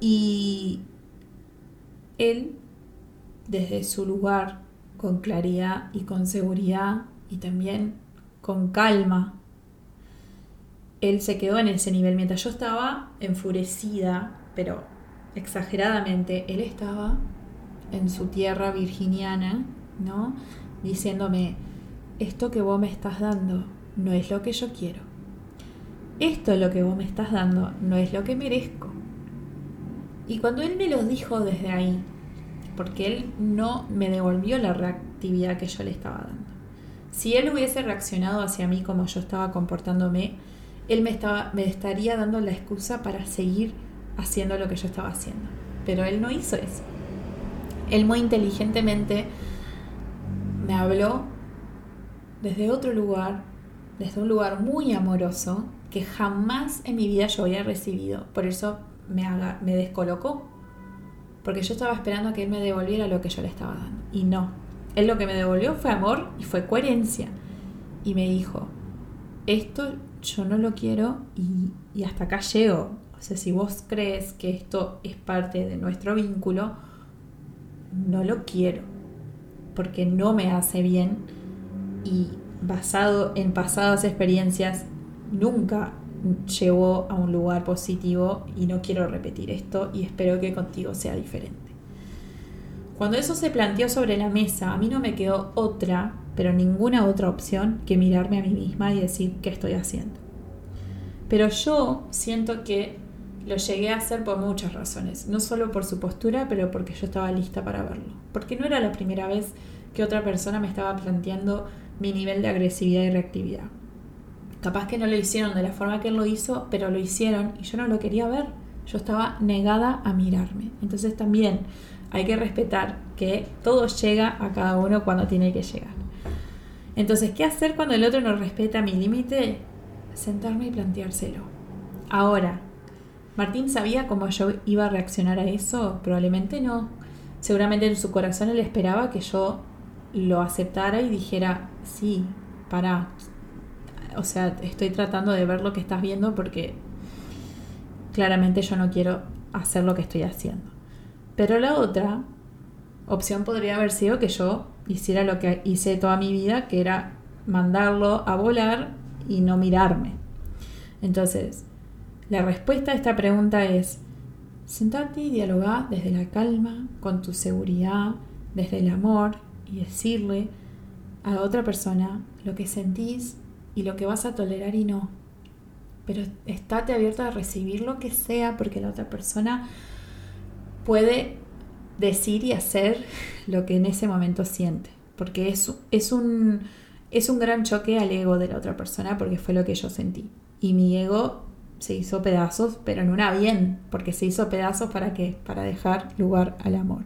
Y él, desde su lugar, con claridad y con seguridad y también con calma, él se quedó en ese nivel. Mientras yo estaba enfurecida, pero exageradamente, él estaba en su tierra virginiana, ¿no? Diciéndome, esto que vos me estás dando no es lo que yo quiero. Esto lo que vos me estás dando no es lo que merezco. Y cuando él me lo dijo desde ahí, porque él no me devolvió la reactividad que yo le estaba dando. Si él hubiese reaccionado hacia mí como yo estaba comportándome, él me, estaba, me estaría dando la excusa para seguir haciendo lo que yo estaba haciendo. Pero él no hizo eso. Él muy inteligentemente me habló desde otro lugar, desde un lugar muy amoroso que jamás en mi vida yo había recibido. Por eso me, me descolocó. Porque yo estaba esperando a que él me devolviera lo que yo le estaba dando. Y no. Él lo que me devolvió fue amor y fue coherencia. Y me dijo, esto yo no lo quiero y, y hasta acá llego. O sea, si vos crees que esto es parte de nuestro vínculo, no lo quiero, porque no me hace bien y basado en pasadas experiencias nunca llevó a un lugar positivo y no quiero repetir esto y espero que contigo sea diferente. Cuando eso se planteó sobre la mesa, a mí no me quedó otra, pero ninguna otra opción que mirarme a mí misma y decir qué estoy haciendo. Pero yo siento que lo llegué a hacer por muchas razones, no solo por su postura, pero porque yo estaba lista para verlo. Porque no era la primera vez que otra persona me estaba planteando mi nivel de agresividad y reactividad. Capaz que no lo hicieron de la forma que él lo hizo, pero lo hicieron y yo no lo quería ver. Yo estaba negada a mirarme. Entonces también hay que respetar que todo llega a cada uno cuando tiene que llegar. Entonces, ¿qué hacer cuando el otro no respeta mi límite? Sentarme y planteárselo. Ahora, ¿Martín sabía cómo yo iba a reaccionar a eso? Probablemente no. Seguramente en su corazón él esperaba que yo lo aceptara y dijera, sí, para. O sea, estoy tratando de ver lo que estás viendo porque claramente yo no quiero hacer lo que estoy haciendo. Pero la otra opción podría haber sido que yo hiciera lo que hice toda mi vida, que era mandarlo a volar y no mirarme. Entonces, la respuesta a esta pregunta es sentarte y dialogar desde la calma, con tu seguridad, desde el amor y decirle a la otra persona lo que sentís y lo que vas a tolerar y no. Pero estate abierto a recibir lo que sea porque la otra persona puede decir y hacer lo que en ese momento siente. Porque es, es, un, es un gran choque al ego de la otra persona porque fue lo que yo sentí. Y mi ego se hizo pedazos, pero en una bien, porque se hizo pedazos para qué? Para dejar lugar al amor.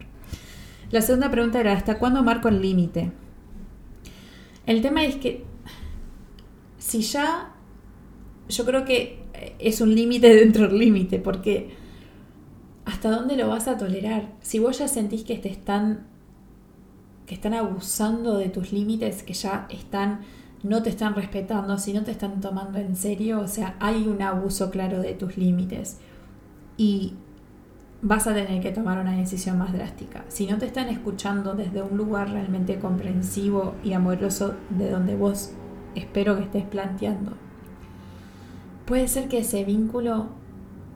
La segunda pregunta era, ¿hasta cuándo marco el límite? El tema es que si ya, yo creo que es un límite dentro del límite, porque ¿hasta dónde lo vas a tolerar? Si vos ya sentís que te están, que están abusando de tus límites, que ya están no te están respetando, si no te están tomando en serio, o sea, hay un abuso claro de tus límites y vas a tener que tomar una decisión más drástica. Si no te están escuchando desde un lugar realmente comprensivo y amoroso de donde vos espero que estés planteando, puede ser que ese vínculo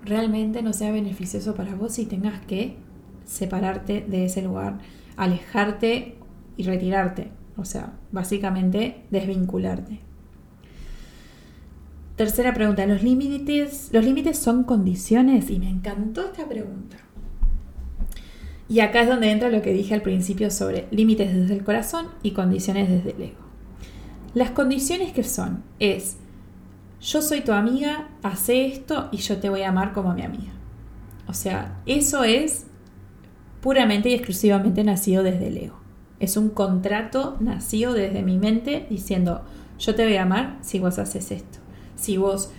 realmente no sea beneficioso para vos y tengas que separarte de ese lugar, alejarte y retirarte. O sea, básicamente desvincularte. tercera pregunta, ¿los límites, ¿los límites son condiciones? Y me encantó esta pregunta. Y acá es donde entra lo que dije al principio sobre límites desde el corazón y condiciones desde el ego. Las condiciones que son es, yo soy tu amiga, hace esto y yo te voy a amar como a mi amiga. O sea, eso es puramente y exclusivamente nacido desde el ego. Es un contrato nacido desde mi mente diciendo, yo te voy a amar si vos haces esto. Si vos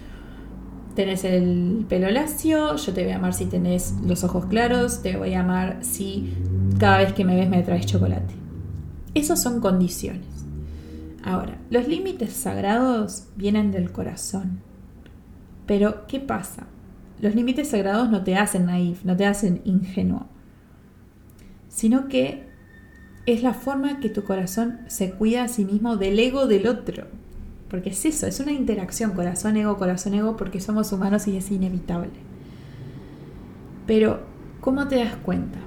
tenés el pelo lacio, yo te voy a amar si tenés los ojos claros, te voy a amar si cada vez que me ves me traes chocolate. Esos son condiciones. Ahora, los límites sagrados vienen del corazón. Pero, ¿qué pasa? Los límites sagrados no te hacen naif, no te hacen ingenuo, sino que es la forma que tu corazón se cuida a sí mismo del ego del otro. Porque es eso, es una interacción corazón-ego, corazón-ego, porque somos humanos y es inevitable. Pero, ¿cómo te das cuenta?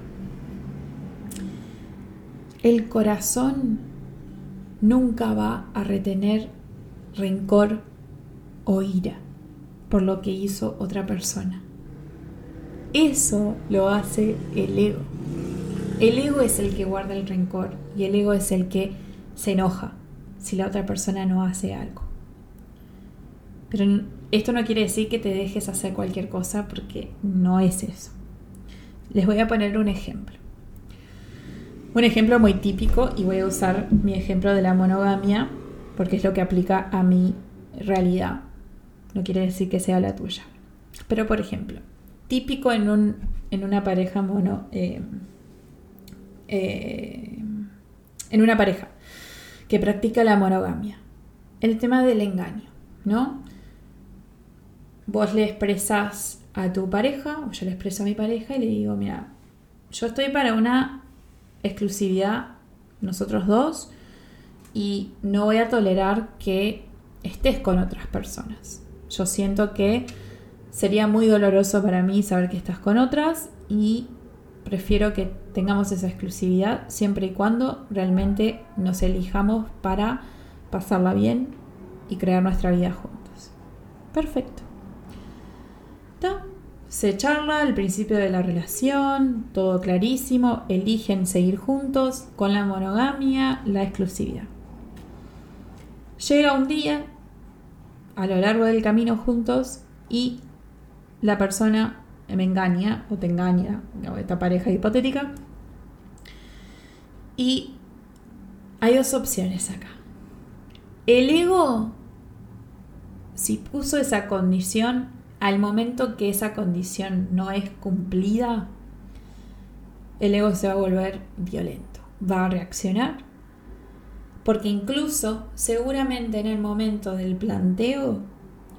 El corazón nunca va a retener rencor o ira por lo que hizo otra persona. Eso lo hace el ego. El ego es el que guarda el rencor y el ego es el que se enoja si la otra persona no hace algo. Pero esto no quiere decir que te dejes hacer cualquier cosa porque no es eso. Les voy a poner un ejemplo. Un ejemplo muy típico y voy a usar mi ejemplo de la monogamia porque es lo que aplica a mi realidad. No quiere decir que sea la tuya. Pero por ejemplo, típico en, un, en una pareja mono... Eh, eh, en una pareja que practica la monogamia. El tema del engaño, ¿no? Vos le expresas a tu pareja, o yo le expreso a mi pareja y le digo, mira, yo estoy para una exclusividad nosotros dos y no voy a tolerar que estés con otras personas. Yo siento que sería muy doloroso para mí saber que estás con otras y prefiero que tengamos esa exclusividad siempre y cuando realmente nos elijamos para pasarla bien y crear nuestra vida juntos. Perfecto. Se charla al principio de la relación, todo clarísimo, eligen seguir juntos con la monogamia, la exclusividad. Llega un día a lo largo del camino juntos y la persona me engaña o te engaña, esta pareja hipotética. Y hay dos opciones acá. El ego, si puso esa condición, al momento que esa condición no es cumplida, el ego se va a volver violento, va a reaccionar. Porque incluso, seguramente en el momento del planteo,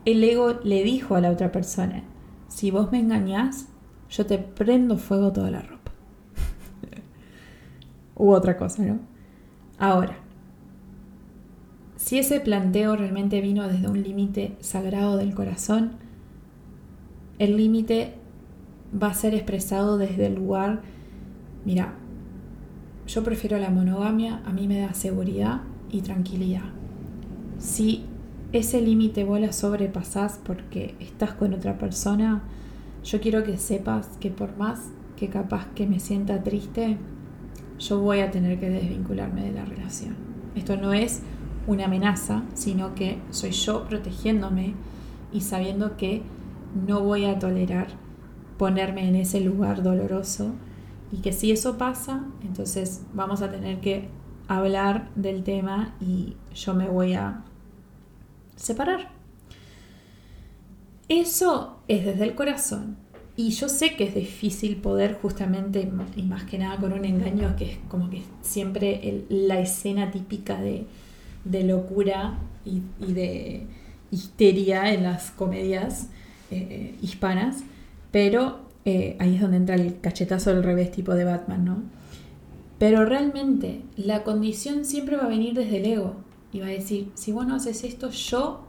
el ego le dijo a la otra persona, si vos me engañás, yo te prendo fuego toda la ropa. U otra cosa, ¿no? Ahora, si ese planteo realmente vino desde un límite sagrado del corazón, el límite va a ser expresado desde el lugar, mira, yo prefiero la monogamia, a mí me da seguridad y tranquilidad. Si ese límite vos la sobrepasás porque estás con otra persona, yo quiero que sepas que por más que capaz que me sienta triste, yo voy a tener que desvincularme de la relación. Esto no es una amenaza, sino que soy yo protegiéndome y sabiendo que no voy a tolerar ponerme en ese lugar doloroso y que si eso pasa, entonces vamos a tener que hablar del tema y yo me voy a separar. Eso es desde el corazón. Y yo sé que es difícil poder justamente, y más que nada con un engaño, que es como que siempre la escena típica de, locura y, de histeria en las comedias eh, hispanas, pero eh, ahí es donde entra el cachetazo del revés tipo de Batman, ¿no? Pero realmente la condición siempre va a venir desde el ego y va a decir, si vos no haces esto, yo...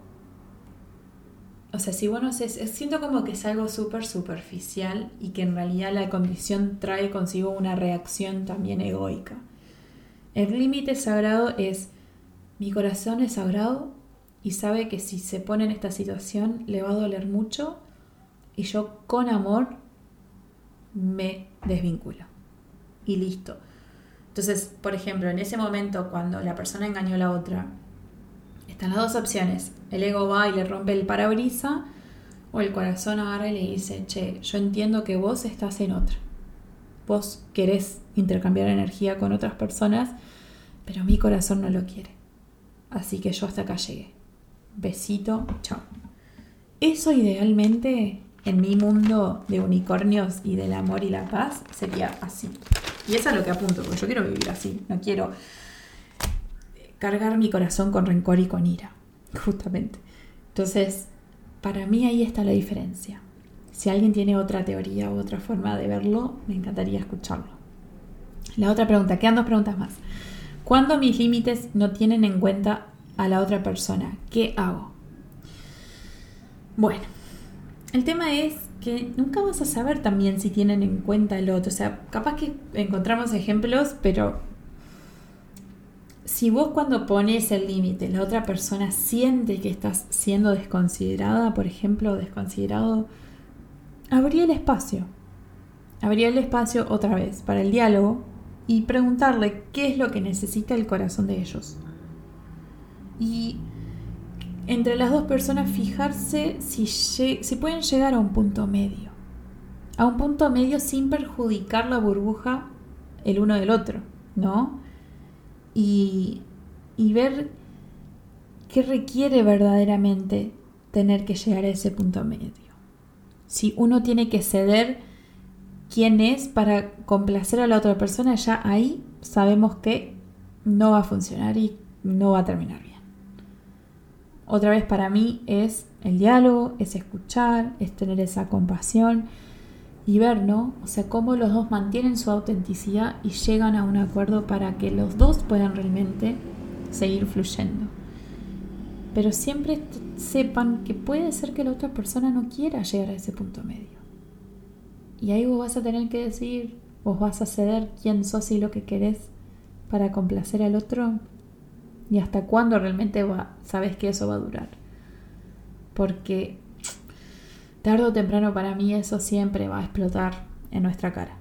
O sea, si vos no haces... Siento como que es algo súper superficial y que en realidad la condición trae consigo una reacción también egoica. El límite sagrado es, mi corazón es sagrado y sabe que si se pone en esta situación le va a doler mucho y yo con amor me desvinculo. Y listo. Entonces, por ejemplo, en ese momento cuando la persona engañó a la otra, están las dos opciones. El ego va y le rompe el parabrisa o el corazón agarra y le dice, che, yo entiendo que vos estás en otra. Vos querés intercambiar energía con otras personas, pero mi corazón no lo quiere. Así que yo hasta acá llegué. Besito, chao. Eso idealmente en mi mundo de unicornios y del amor y la paz sería así. Y eso es lo que apunto, porque yo quiero vivir así, no quiero cargar mi corazón con rencor y con ira, justamente. Entonces, para mí ahí está la diferencia. Si alguien tiene otra teoría u otra forma de verlo, me encantaría escucharlo. La otra pregunta, quedan dos preguntas más. Cuando mis límites no tienen en cuenta a la otra persona, ¿qué hago? Bueno, el tema es que nunca vas a saber también si tienen en cuenta el otro. O sea, capaz que encontramos ejemplos, pero si vos cuando pones el límite, la otra persona siente que estás siendo desconsiderada, por ejemplo, desconsiderado, habría el espacio. Habría el espacio otra vez para el diálogo y preguntarle qué es lo que necesita el corazón de ellos. Y entre las dos personas fijarse si, si pueden llegar a un punto medio. A un punto medio sin perjudicar la burbuja el uno del otro, ¿no? Y, y ver qué requiere verdaderamente tener que llegar a ese punto medio. Si uno tiene que ceder quién es para complacer a la otra persona, ya ahí sabemos que no va a funcionar y no va a terminar bien. Otra vez para mí es el diálogo, es escuchar, es tener esa compasión y ver, ¿no? O sea, cómo los dos mantienen su autenticidad y llegan a un acuerdo para que los dos puedan realmente seguir fluyendo. Pero siempre sepan que puede ser que la otra persona no quiera llegar a ese punto medio. Y ahí vos vas a tener que decidir, vos vas a ceder quién sos y lo que querés para complacer al otro y hasta cuándo realmente va, sabes que eso va a durar. Porque tarde o temprano para mí eso siempre va a explotar en nuestra cara.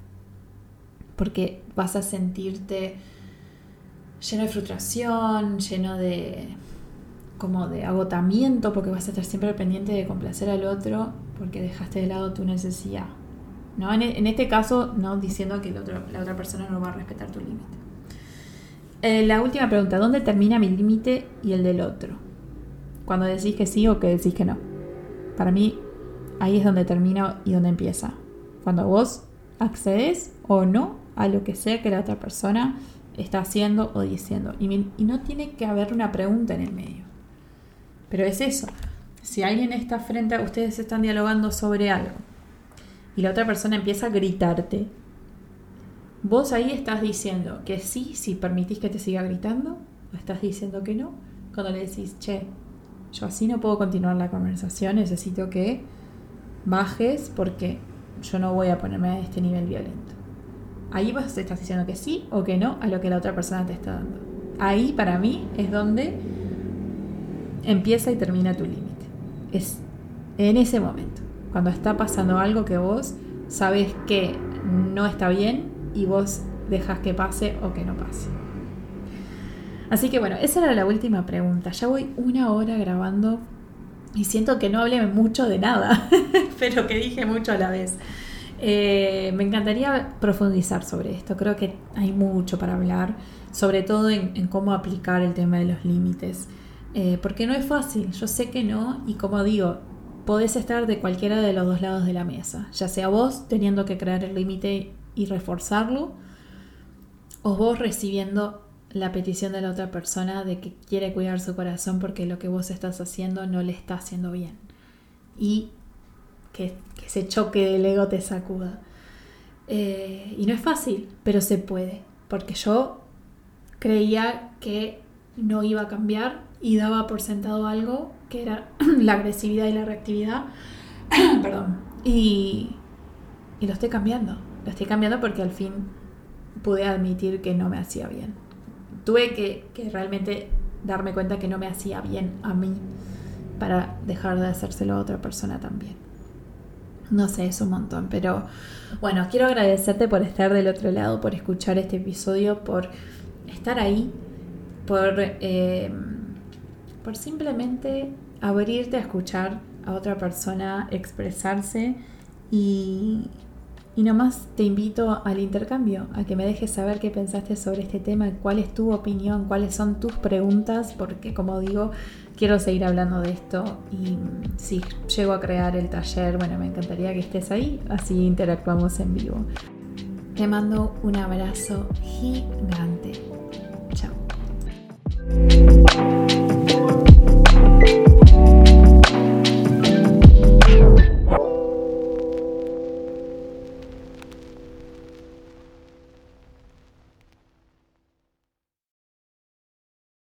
Porque vas a sentirte lleno de frustración, lleno de como de agotamiento, porque vas a estar siempre pendiente de complacer al otro, porque dejaste de lado tu necesidad. ¿No? En, este caso, no diciendo que la otra persona no va a respetar tu límite. Eh, la última pregunta, ¿dónde termina mi límite y el del otro? Cuando decís que sí o que decís que no. Para mí, ahí es donde termina y donde empieza. Cuando vos accedes o no a lo que sea que la otra persona está haciendo o diciendo. Y, y no tiene que haber una pregunta en el medio. Pero es eso. Si alguien está frente a ustedes están dialogando sobre algo y la otra persona empieza a gritarte Vos ahí estás diciendo que sí, si permitís que te siga gritando, o estás diciendo que no, cuando le decís, che, yo así no puedo continuar la conversación, necesito que bajes porque yo no voy a ponerme a este nivel violento. Ahí vos estás diciendo que sí o que no a lo que la otra persona te está dando. Ahí para mí es donde empieza y termina tu límite. Es en ese momento, cuando está pasando algo que vos sabes que no está bien y vos dejas que pase o que no pase. Así que bueno, esa era la última pregunta. Ya voy una hora grabando y siento que no hablé mucho de nada, pero que dije mucho a la vez. Eh, me encantaría profundizar sobre esto. Creo que hay mucho para hablar, sobre todo en, cómo aplicar el tema de los límites. Eh, porque no es fácil, yo sé que no, y como digo, podés estar de cualquiera de los dos lados de la mesa, ya sea vos teniendo que crear el límite y reforzarlo, o vos recibiendo la petición de la otra persona de que quiere cuidar su corazón porque lo que vos estás haciendo no le está haciendo bien. Y que, que ese choque del ego te sacuda. Eh, y no es fácil, pero se puede, porque yo creía que no iba a cambiar y daba por sentado algo que era la agresividad y la reactividad. Perdón. Y, y lo estoy cambiando lo estoy cambiando porque al fin pude admitir que no me hacía bien. Tuve que, realmente darme cuenta que no me hacía bien a mí para dejar de hacérselo a otra persona también. No sé, es un montón, pero bueno, quiero agradecerte por estar del otro lado, por escuchar este episodio, por estar ahí, por, eh, por simplemente abrirte a escuchar a otra persona expresarse y, y nomás te invito al intercambio, a que me dejes saber qué pensaste sobre este tema, cuál es tu opinión, cuáles son tus preguntas, porque como digo, quiero seguir hablando de esto y si llego a crear el taller, bueno, me encantaría que estés ahí, así interactuamos en vivo. Te mando un abrazo gigante. Chao.